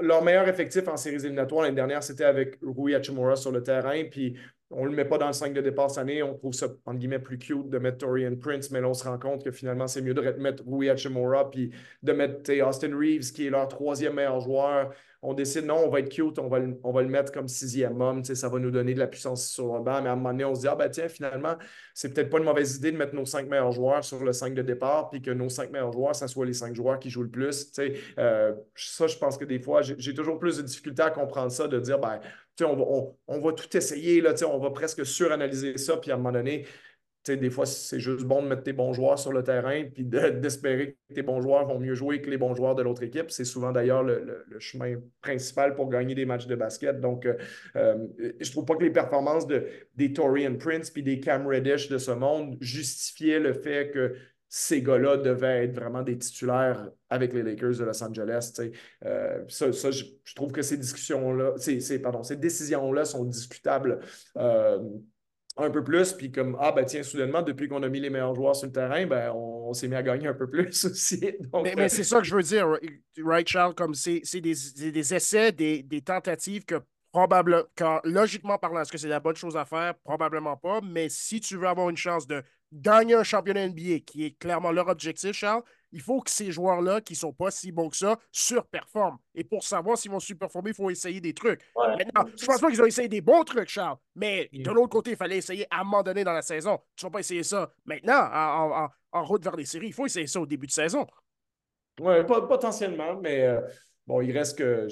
leur meilleur effectif en séries éliminatoires l'année dernière, c'était avec Rui Hachimura sur le terrain. Puis on ne le met pas dans le 5 de départ cette année. On trouve ça, entre guillemets, plus cute de mettre Torian Prince, mais là, on se rend compte que finalement, c'est mieux de mettre Rui Hachimura puis de mettre Austin Reeves, qui est leur troisième meilleur joueur on décide, non, on va être cute, on va le, on va le mettre comme sixième homme, ça va nous donner de la puissance sur le banc. Mais à un moment donné, on se dit, ah ben tiens, finalement, c'est peut-être pas une mauvaise idée de mettre nos cinq meilleurs joueurs sur le 5 de départ, puis que nos cinq meilleurs joueurs, ça soit les cinq joueurs qui jouent le plus. Euh, ça, je pense que des fois, j'ai toujours plus de difficultés à comprendre ça, de dire, ben, on va, on, va tout essayer, là, on va presque suranalyser ça, puis à un moment donné, des fois, c'est juste bon de mettre tes bons joueurs sur le terrain puis d'espérer que tes bons joueurs vont mieux jouer que les bons joueurs de l'autre équipe. C'est souvent d'ailleurs le, chemin principal pour gagner des matchs de basket. Donc, euh, euh, je trouve pas que les performances de, des Torian Prince puis des Cam Reddish de ce monde justifiaient le fait que ces gars-là devaient être vraiment des titulaires avec les Lakers de Los Angeles. Euh, ça, je, trouve que ces discussions-là, ces, décisions-là sont discutables un peu plus, puis comme, ah ben tiens, soudainement, depuis qu'on a mis les meilleurs joueurs sur le terrain, ben on, s'est mis à gagner un peu plus aussi. mais, mais euh, c'est ça que je veux dire, right, Charles, comme c'est des, des, essais, des, des, tentatives que probablement, quand, logiquement parlant, est-ce que c'est la bonne chose à faire? Probablement pas, mais si tu veux avoir une chance de gagner un championnat NBA, qui est clairement leur objectif, Charles, il faut que ces joueurs-là, qui ne sont pas si bons que ça, surperforment. Et pour savoir s'ils vont surperformer, il faut essayer des trucs. Maintenant, je ne pense pas qu'ils ont essayé des bons trucs, Charles, mais de l'autre côté, il fallait essayer à un moment donné dans la saison. Tu ne vas pas essayer ça maintenant, en, route vers les séries. Il faut essayer ça au début de saison. Oui, potentiellement, mais euh, bon, il reste que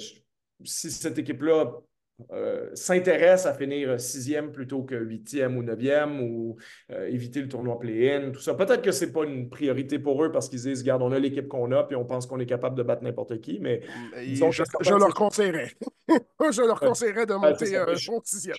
si cette équipe-là euh, s'intéresse à finir sixième plutôt que huitième ou neuvième ou euh, éviter le tournoi play-in, tout ça. Peut-être que ce n'est pas une priorité pour eux parce qu'ils disent, regarde, on a l'équipe qu'on a puis on pense qu'on est capable de battre n'importe qui, mais... je, leur conseillerais. je leur conseillerais de monter un bon sixième.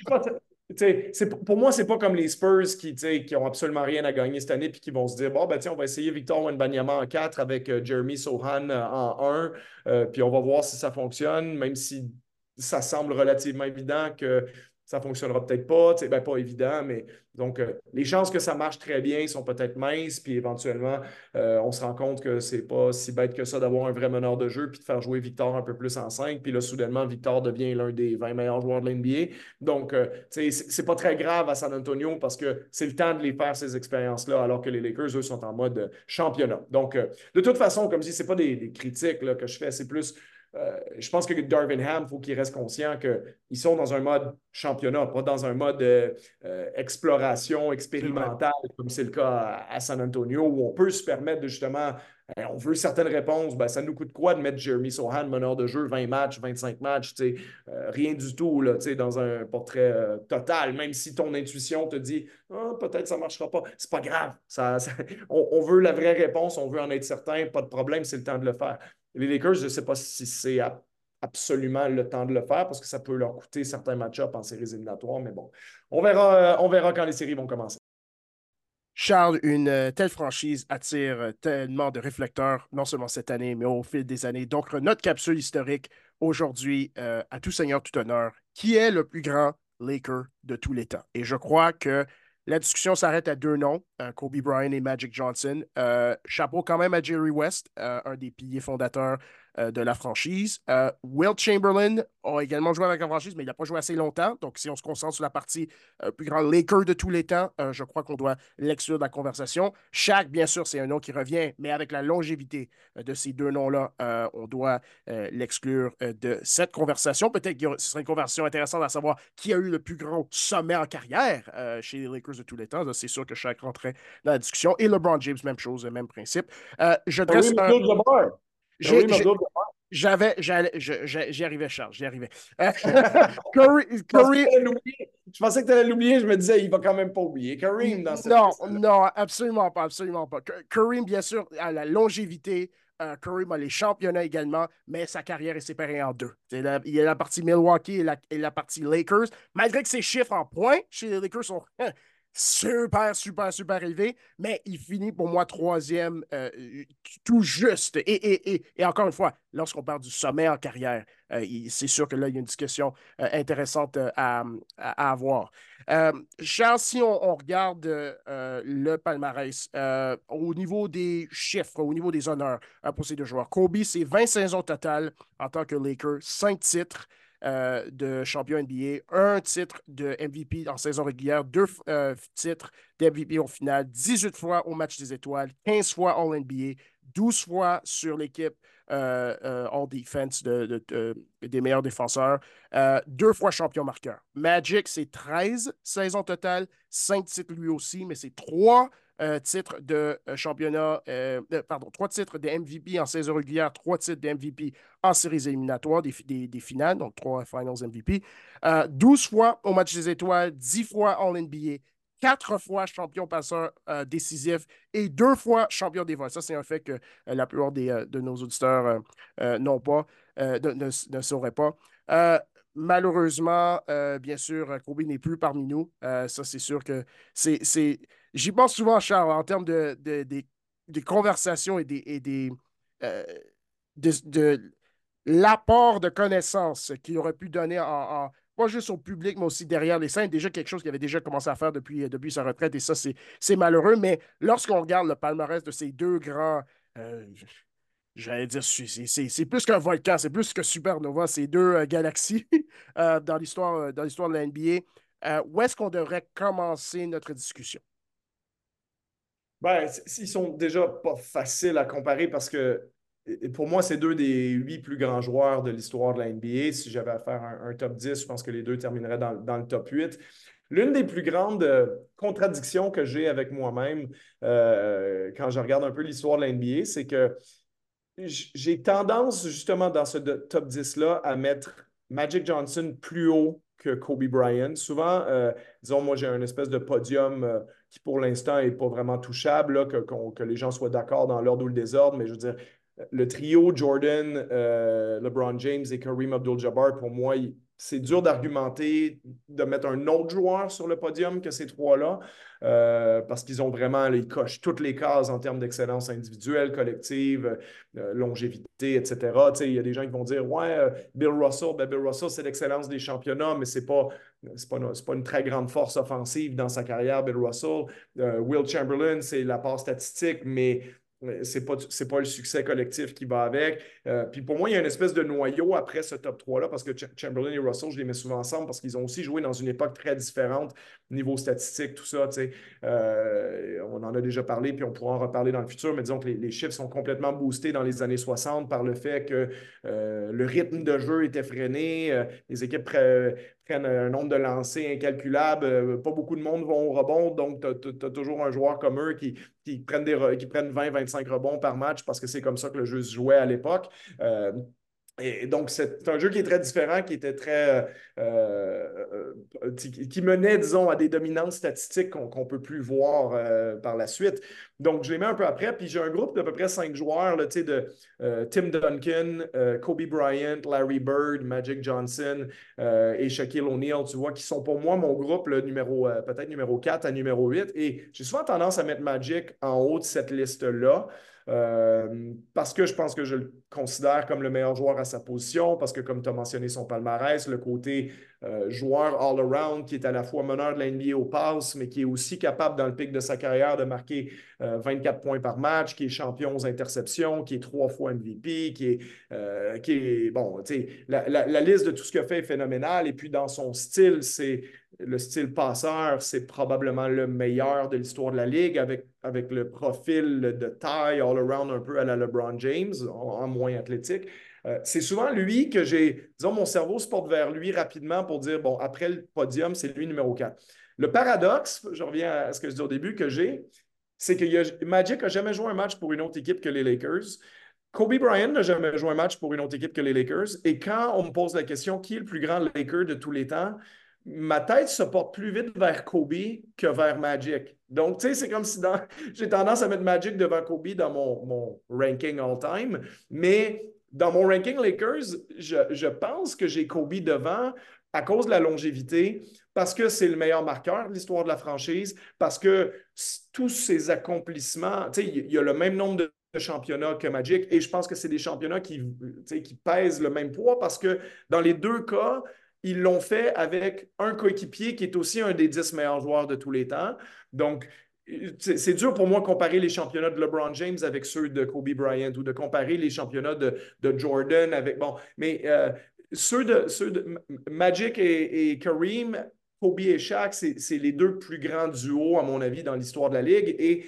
pour moi, c'est pas comme les Spurs qui, qui ont absolument rien à gagner cette année puis qui vont se dire bon, ben, on va essayer Victor Wenbanyama en 4 avec euh, Jeremy Sohan en 1, puis on va voir si ça fonctionne, même si ça semble relativement évident que ça ne fonctionnera peut-être pas. Ben, pas évident, mais donc euh, les chances que ça marche très bien sont peut-être minces, puis éventuellement, euh, on se rend compte que c'est pas si bête que ça d'avoir un vrai meneur de jeu puis de faire jouer Victor un peu plus en 5. Puis là, soudainement, Victor devient l'un des 20 meilleurs joueurs de l'NBA. Donc, euh, ce c'est pas très grave à San Antonio parce que c'est le temps de les faire, ces expériences-là, alors que les Lakers, eux, sont en mode championnat. Donc, de toute façon, comme je dis, ce pas des, critiques que je fais, c'est plus euh, je pense que Darvin Ham, il faut qu'il reste conscient qu'ils sont dans un mode championnat, pas dans un mode euh, exploration expérimentale, comme c'est le cas à, San Antonio, où on peut se permettre de justement, euh, on veut certaines réponses, ben, ça nous coûte quoi de mettre Jeremy Sohan, meneur de jeu, 20 matchs, 25 matchs, rien du tout là, dans un portrait total, même si ton intuition te dit ah, peut-être ça ne marchera pas, c'est pas grave. on veut la vraie réponse, on veut en être certain, pas de problème, c'est le temps de le faire. Les Lakers, je ne sais pas si c'est absolument le temps de le faire parce que ça peut leur coûter certains match-ups en séries éliminatoires, mais bon, on verra, euh, on verra quand les séries vont commencer. Charles, une euh, telle franchise attire euh, tellement de réflecteurs, non seulement cette année, mais au fil des années. Donc, notre capsule historique aujourd'hui, à tout seigneur, tout honneur, qui est le plus grand Laker de tous les temps? Et je crois que La discussion s'arrête à deux noms, euh, Kobe Bryant et Magic Johnson. Euh, chapeau quand même à Jerry West, euh, un des piliers fondateurs de la franchise. Will Chamberlain a également joué avec la franchise, mais il n'a pas joué assez longtemps. Donc, si on se concentre sur la partie plus grande Laker de tous les temps, je crois qu'on doit l'exclure de la conversation. Shaq, bien sûr, c'est un nom qui revient, mais avec la longévité de ces deux noms-là, on doit l'exclure de cette conversation. Peut-être que ce serait une conversation intéressante à savoir qui a eu le plus grand sommet en carrière chez les Lakers de tous les temps. C'est sûr que chaque rentrait dans la discussion. Et LeBron James, même chose, même principe. Euh, je dresse un... J'avais, j'y arrivais, Charles, j'y arrivais. Euh, Curry, Curry... Je pensais que tu allais l'oublier, je me disais, il va quand même pas oublier. Kareem dans cette Non, non, absolument pas, absolument pas. Kareem, bien sûr, a la longévité, euh, Curry a les championnats également, mais sa carrière est séparée en deux. il y a la partie Milwaukee et la, et la, partie Lakers. Malgré que ses chiffres en points chez les Lakers sont hein, super, super, super élevé, mais il finit pour moi troisième euh, tout juste. Et, encore une fois, lorsqu'on parle du sommet en carrière, euh, c'est sûr que là, il y a une discussion euh, intéressante à, avoir. Charles, si on, regarde le palmarès au niveau des chiffres, au niveau des honneurs pour ces deux joueurs, Kobe, c'est 20 saisons totales en tant que Laker, 5 titres. Euh, de champion NBA, un titre de MVP en saison régulière, deux euh, titres d'MVP au final, 18 fois au match des étoiles, 15 fois All NBA, 12 fois sur l'équipe euh, All Defense des meilleurs défenseurs, deux fois champion marqueur. Magic, c'est 13 saisons totales, 5 titres lui aussi, mais c'est 3 euh, titres de euh, championnat, euh, pardon, trois titres de MVP en saison régulière, trois titres de MVP en séries éliminatoires, des, des, finales, donc trois Finals MVP, 12 fois au match des étoiles, 10 fois All NBA, quatre fois champion passeur décisif et deux fois champion des vols. Ça, c'est un fait que la plupart des, de nos auditeurs n'ont pas, ne, ne, sauraient pas. malheureusement, bien sûr, Kobe n'est plus parmi nous. ça, c'est sûr que c'est J'y pense souvent, Charles, en termes de, des conversations et des, euh, de, l'apport de connaissances qu'il aurait pu donner en, pas juste au public, mais aussi derrière les scènes. Déjà quelque chose qu'il avait déjà commencé à faire depuis, depuis sa retraite, et ça, c'est malheureux. Mais lorsqu'on regarde le palmarès de ces deux grands, euh, j'allais dire, c'est plus qu'un volcan, c'est plus que supernova, ces deux euh, galaxies dans l'histoire de la NBA, où est-ce qu'on devrait commencer notre discussion? Ben, ils sont déjà pas faciles à comparer parce que pour moi, c'est deux des huit plus grands joueurs de l'histoire de la NBA. Si j'avais à faire un, top 10, je pense que les deux termineraient dans, le top 8. L'une des plus grandes euh, contradictions que j'ai avec moi-même euh, quand je regarde un peu l'histoire de la NBA, c'est que j'ai tendance justement dans ce top 10-là à mettre Magic Johnson plus haut que Kobe Bryant. Souvent, euh, disons, moi, j'ai un espèce de podium qui, pour l'instant, n'est pas vraiment touchable, que, les gens soient d'accord dans l'ordre ou le désordre, mais je veux dire, le trio Jordan, euh, LeBron James et Kareem Abdul-Jabbar, pour moi, c'est dur d'argumenter de mettre un autre joueur sur le podium que ces trois-là, euh, parce qu'ils ont vraiment, ils cochent toutes les cases en termes d'excellence individuelle, collective, euh, longévité, etc. il y a des gens qui vont dire Ouais, euh, Bill Russell, ben Bill Russell, c'est l'excellence des championnats, mais ce n'est pas, pas, pas, une très grande force offensive dans sa carrière, Bill Russell. Will Chamberlain, c'est la part statistique, mais c'est pas, pas le succès collectif qui va avec. Euh, puis pour moi, il y a une espèce de noyau après ce top 3-là, parce que Chamberlain et Russell, je les mets souvent ensemble parce qu'ils ont aussi joué dans une époque très différente, niveau statistique, tout ça. Euh, on en a déjà parlé, puis on pourra en reparler dans le futur, mais disons que les, chiffres sont complètement boostés dans les années 60 par le fait que euh, le rythme de jeu était freiné, les équipes prennent un nombre de lancers incalculable. pas beaucoup de monde vont au rebond, donc tu as, toujours un joueur comme eux qui, qui prennent, prennent 20-25 rebonds par match parce que c'est comme ça que le jeu se jouait à l'époque. Euh, et donc, c'est un jeu qui est très différent, qui était très. Euh, euh, qui, menait, disons, à des dominantes statistiques qu'on ne peut plus voir par la suite. Donc, je les mets un peu après. Puis, j'ai un groupe d'à peu près cinq joueurs, là, de Tim Duncan, Kobe Bryant, Larry Bird, Magic Johnson et Shaquille O'Neal, tu vois, qui sont pour moi mon groupe, le numéro, peut-être numéro 4 à numéro 8. Et j'ai souvent tendance à mettre Magic en haut de cette liste-là. Euh, parce que je pense que je le considère comme le meilleur joueur à sa position, parce que comme tu as mentionné son palmarès, le côté euh, joueur all-around qui est à la fois meneur de la NBA au pass, mais qui est aussi capable dans le pic de sa carrière de marquer 24 points par match, qui est champion aux interceptions, qui est trois fois MVP, qui est, qui est bon, sais, la, la, liste de tout ce qu'il fait est phénoménale. Et puis dans son style, c'est le style passeur, c'est probablement le meilleur de l'histoire de la Ligue avec, avec le profil de taille all-around un peu à la LeBron James, en, moins athlétique. Euh, c'est souvent lui que j'ai, disons, mon cerveau se porte vers lui rapidement pour dire, bon, après le podium, c'est lui numéro 4. Le paradoxe, je reviens à ce que je dis au début, que j'ai, c'est que Magic n'a jamais joué un match pour une autre équipe que les Lakers. Kobe Bryant n'a jamais joué un match pour une autre équipe que les Lakers. Et quand on me pose la question qui est le plus grand Laker de tous les temps, ma tête se porte plus vite vers Kobe que vers Magic. Donc, tu sais, c'est comme si j'ai tendance à mettre Magic devant Kobe dans mon, mon ranking all-time, mais dans mon ranking Lakers, je, pense que j'ai Kobe devant à cause de la longévité, parce que c'est le meilleur marqueur de l'histoire de la franchise, parce que tous ses accomplissements, tu sais, il y a le même nombre de championnats que Magic, et je pense que c'est des championnats qui, qui pèsent le même poids parce que dans les deux cas, ils l'ont fait avec un coéquipier qui est aussi un des dix meilleurs joueurs de tous les temps. Donc, c'est dur pour moi de comparer les championnats de LeBron James avec ceux de Kobe Bryant ou de comparer les championnats de, Jordan avec. Bon, mais euh, ceux, de, ceux de Magic et, Kareem, Kobe et Shaq, c'est les deux plus grands duos, à mon avis, dans l'histoire de la Ligue. Et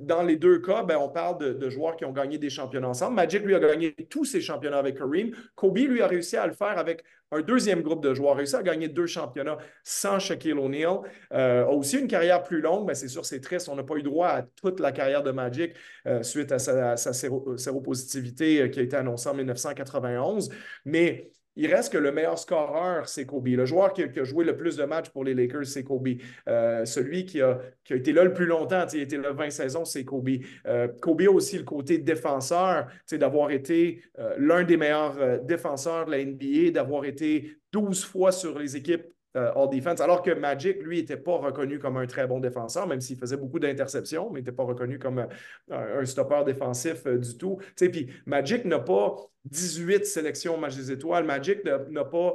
dans les deux cas, ben, on parle de, joueurs qui ont gagné des championnats ensemble. Magic, lui, a gagné tous ses championnats avec Kareem. Kobe, lui, a réussi à le faire avec un deuxième groupe de joueurs, a réussi à gagner deux championnats sans Shaquille O'Neal. Euh, a aussi une carrière plus longue, mais c'est sûr, c'est triste. On n'a pas eu droit à toute la carrière de Magic euh, suite à sa, séropositivité euh, qui a été annoncée en 1991. Mais il reste que le meilleur scoreur, c'est Kobe. Le joueur qui a, joué le plus de matchs pour les Lakers, c'est Kobe. Euh, celui qui a, été là le plus longtemps, il a été là 20 saisons, c'est Kobe. Euh, Kobe a aussi le côté défenseur, d'avoir été euh, l'un des meilleurs défenseurs de la NBA, d'avoir été 12 fois sur les équipes all defense. Alors que Magic, lui, n'était pas reconnu comme un très bon défenseur, même s'il faisait beaucoup d'interceptions, mais n'était pas reconnu comme euh, un, stopper défensif euh, du tout. Puis Magic n'a pas 18 sélections au match des étoiles. Magic n'a pas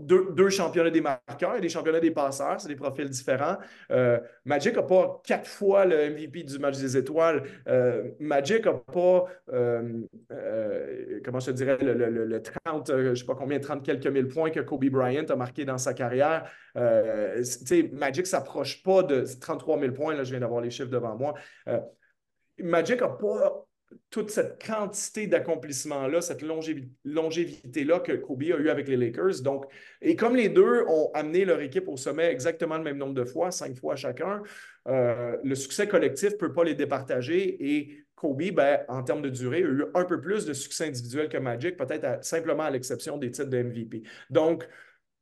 deux, championnats des marqueurs et des championnats des passeurs, c'est des profils différents. Euh, Magic n'a pas quatre fois le MVP du match des étoiles. Euh, Magic n'a pas, euh, comment je te dirais, le, 30, je ne sais pas combien, 30 quelques mille points que Kobe Bryant a marqué dans sa carrière. Magic ne s'approche pas de 33 000 points, là, je viens d'avoir les chiffres devant moi. Magic n'a pas toute cette quantité d'accomplissements-là, cette longévité-là que Kobe a eu avec les Lakers. Donc, et comme les deux ont amené leur équipe au sommet exactement le même nombre de fois, cinq fois chacun, euh, le succès collectif ne peut pas les départager et Kobe, ben, en termes de durée, a eu un peu plus de succès individuel que Magic, peut-être simplement à l'exception des titres de MVP. Donc,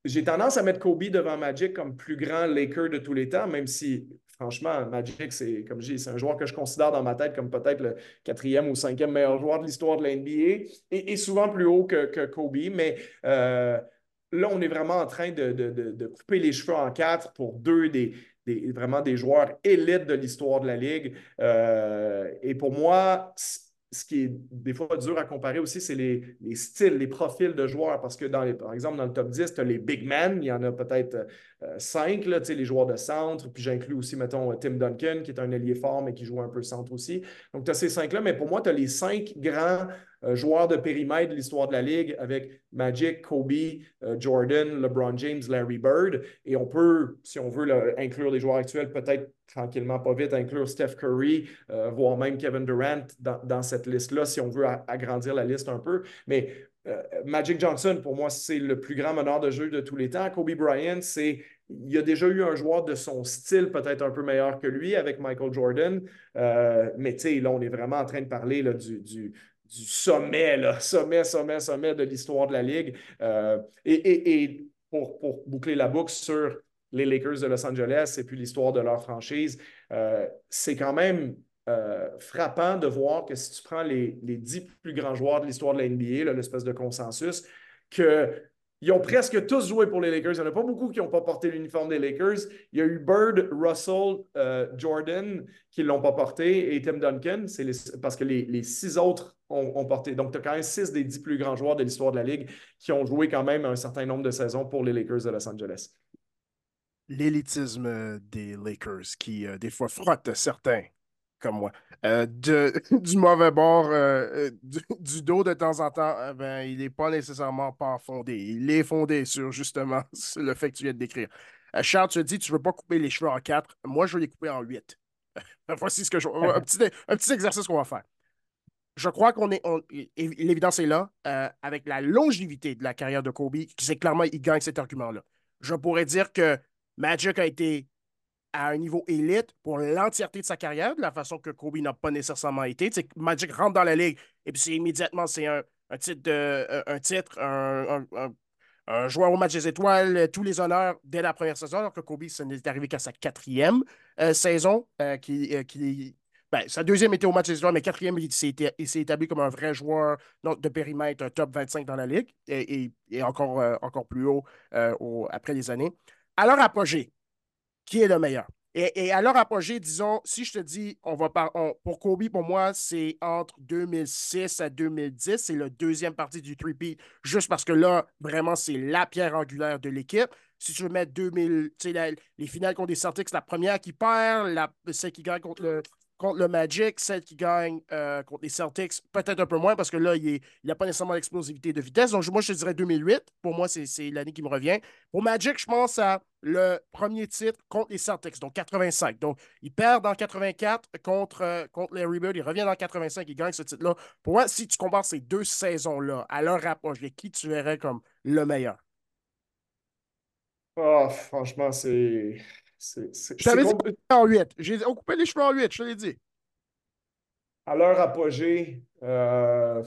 j'ai tendance à mettre Kobe devant Magic comme plus grand Laker de tous les temps, même si franchement, Magic, c'est, comme je dis, c'est un joueur que je considère dans ma tête comme peut-être le quatrième ou cinquième meilleur joueur de l'histoire de la NBA et, souvent plus haut que, Kobe. Mais euh, là, on est vraiment en train de, couper les cheveux en quatre pour deux des, vraiment des joueurs élites de l'histoire de la Ligue. Euh, et pour moi, ce qui est des fois dur à comparer aussi, c'est les, styles, les profils de joueurs. Parce que, dans par exemple, dans le top 10, tu as les big men, il y en a peut-être euh, cinq, là, les joueurs de centre. Puis j'inclus aussi, mettons, Tim Duncan, qui est un ailier fort, mais qui joue un peu centre aussi. Donc, tu as ces cinq-là. Mais pour moi, tu as les cinq grands euh, joueurs de périmètre de l'histoire de la Ligue avec Magic, Kobe, euh, Jordan, LeBron James, Larry Bird. Et on peut, si on veut inclure les joueurs actuels, peut-être tranquillement, pas vite, inclure Steph Curry, euh, voire même Kevin Durant dans, cette liste-là, si on veut agrandir la liste un peu. Mais Magic Johnson, pour moi, c'est le plus grand meneur de jeu de tous les temps. Kobe Bryant, c'est il y a déjà eu un joueur de son style peut-être un peu meilleur que lui avec Michael Jordan. mais tu sais, là, on est vraiment en train de parler du sommet, là, sommet, sommet, sommet de l'histoire de la Ligue. Euh, et, pour, boucler la boucle sur les Lakers de Los Angeles et puis l'histoire de leur franchise, euh, c'est quand même euh, frappant de voir que si tu prends les, dix plus grands joueurs de l'histoire de la NBA, l'espèce de consensus, qu'ils ont presque tous joué pour les Lakers. Il n'y en a pas beaucoup qui n'ont pas porté l'uniforme des Lakers. Il y a eu Bird, Russell, Jordan qui ne l'ont pas porté et Tim Duncan. C'est parce que les, les, six autres ont, porté. Donc, tu as quand même six des dix plus grands joueurs de l'histoire de la Ligue qui ont joué quand même un certain nombre de saisons pour les Lakers de Los Angeles. L'élitisme des Lakers qui, euh, des fois, frotte certains comme moi. Euh, du mauvais bord, euh, du, dos de temps en temps, ben, il n'est pas nécessairement pas fondé. Il est fondé sur justement le fait que tu viens de décrire. Charles, tu as dit tu ne veux pas couper les cheveux en quatre. Moi, je veux les couper en huit. Voici ce que je. Un petit, un petit exercice qu'on va faire. Je crois qu'on est. L'évidence est là. Euh, avec la longévité de la carrière de Kobe, c'est clairement, il gagne cet argument-là. Je pourrais dire que Magic a été à un niveau élite pour l'entièreté de sa carrière, de la façon que Kobe n'a pas nécessairement été. Magic rentre dans la ligue et puis c'est immédiatement c'est un, titre, un, titre un, joueur au match des étoiles, tous les honneurs dès la première saison, alors que Kobe, ça n'est arrivé qu'à sa quatrième euh, saison, euh, qui ben, sa deuxième était au match des mais quatrième, il s'est établi comme un vrai joueur de périmètre, top 25 dans la ligue et, encore, euh, encore plus haut après les années. Leur apogée, qui est le meilleur? Et, à leur apogée, disons, si je te dis, on va pour Kobe, pour moi, c'est entre 2006 à 2010, c'est la deuxième partie du three juste parce que là, vraiment, c'est la pierre angulaire de l'équipe. Si tu veux mettre 2000, les finales contre les Celtics, la première qui perd, la, celle qui gagne contre le, contre le Magic, celle qui gagne euh, contre les Celtics, peut-être un peu moins parce que là, il n'a pas nécessairement l'explosivité de vitesse. Donc, moi, je te dirais 2008. Pour moi, c'est l'année qui me revient. Pour Magic, je pense à le premier titre contre les Celtics, donc 85. Donc, il perd dans 84 contre, euh, contre les Bird. Il revient dans 85, il gagne ce titre-là. Pour moi, si tu compares ces deux saisons-là à leur rapproche, qui tu verrais comme le meilleur? Oh, franchement, c'est. Je t'avais dit en 8. J'ai on coupait les cheveux en 8, je te l'ai dit. À leur apogée, euh...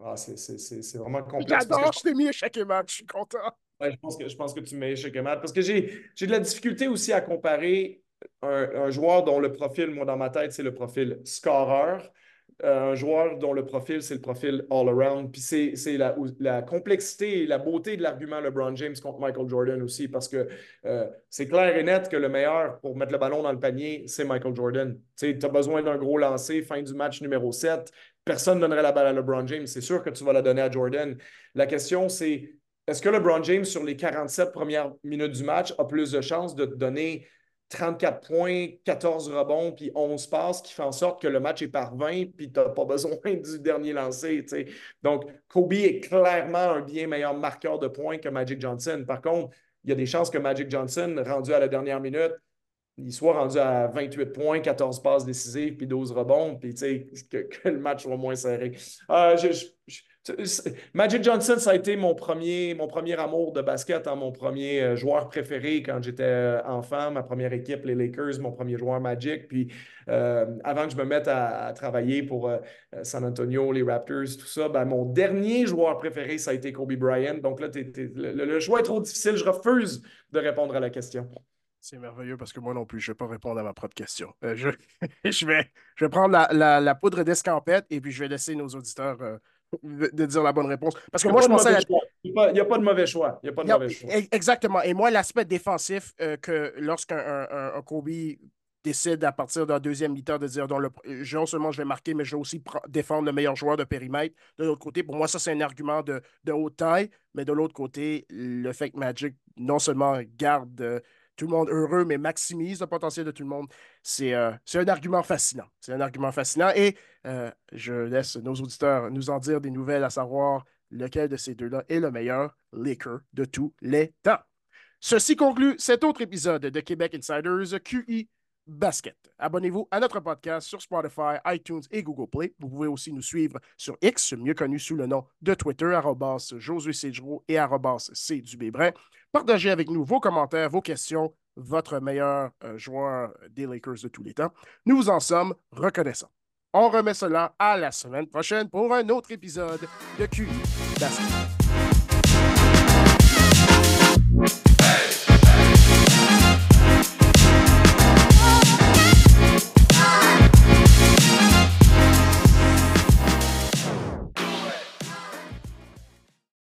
ah, c'est vraiment complexe. J'adore, je, t'ai mis échec et match, je suis content. Ouais, je, pense que, je pense que tu mets échec et match parce que j'ai de la difficulté aussi à comparer un, un, joueur dont le profil, moi, dans ma tête, c'est le profil scorer euh, un joueur dont le profil, c'est le profil all-around. Puis c'est la, la, complexité et la beauté de l'argument LeBron James contre Michael Jordan aussi, parce que euh, c'est clair et net que le meilleur pour mettre le ballon dans le panier, c'est Michael Jordan. Tu as besoin d'un gros lancer, fin du match numéro 7. Personne ne donnerait la balle à LeBron James. C'est sûr que tu vas la donner à Jordan. La question, c'est est-ce que LeBron James, sur les 47 premières minutes du match, a plus de chances de te donner 34 points, 14 rebonds, puis 11 passes, qui fait en sorte que le match est par 20, puis tu n'as pas besoin du dernier lancé. Donc, Kobe est clairement un bien meilleur marqueur de points que Magic Johnson. Par contre, il y a des chances que Magic Johnson, rendu à la dernière minute, il soit rendu à 28 points, 14 passes décisives, puis 12 rebonds, puis que, que le match soit moins serré. Euh, je, Magic Johnson, ça a été mon premier, mon premier amour de basket, hein, mon premier euh, joueur préféré quand j'étais euh, enfant, ma première équipe, les Lakers, mon premier joueur Magic. Puis euh, avant que je me mette à, travailler pour San Antonio, les Raptors, tout ça, ben, mon dernier joueur préféré, ça a été Kobe Bryant. Donc là, le, choix est trop difficile. Je refuse de répondre à la question. C'est merveilleux parce que moi non plus, je ne vais pas répondre à ma propre question. je, je, vais, je vais prendre la, la, poudre d'escampette et puis je vais laisser nos auditeurs de dire la bonne réponse. Parce que moi, je pensais. Il n'y a, pas de mauvais choix. Il y a pas de mauvais choix. Exactement. Et moi, l'aspect défensif, euh, que lorsqu'un un, Kobe décide à partir d'un deuxième mi-temps de dire le, non seulement je vais marquer, mais je vais aussi défendre le meilleur joueur de périmètre. De l'autre côté, pour moi, ça, c'est un argument de, de haute taille, mais de l'autre côté, le fait que Magic non seulement garde euh, tout le monde heureux, mais maximise le potentiel de tout le monde. C'est euh, un argument fascinant. C'est un argument fascinant. Et euh, je laisse nos auditeurs nous en dire des nouvelles, à savoir lequel de ces deux-là est le meilleur Laker de tous les temps. Ceci conclut cet autre épisode de Québec Insiders QI Basket. Abonnez-vous à notre podcast sur Spotify, iTunes et Google Play. Vous pouvez aussi nous suivre sur X, mieux connu sous le nom de Twitter, Josué Cedro et C Partagez avec nous vos commentaires, vos questions, votre meilleur euh, joueur des Lakers de tous les temps. Nous vous en sommes reconnaissants. On remet cela à la semaine prochaine pour un autre épisode de QI Basket.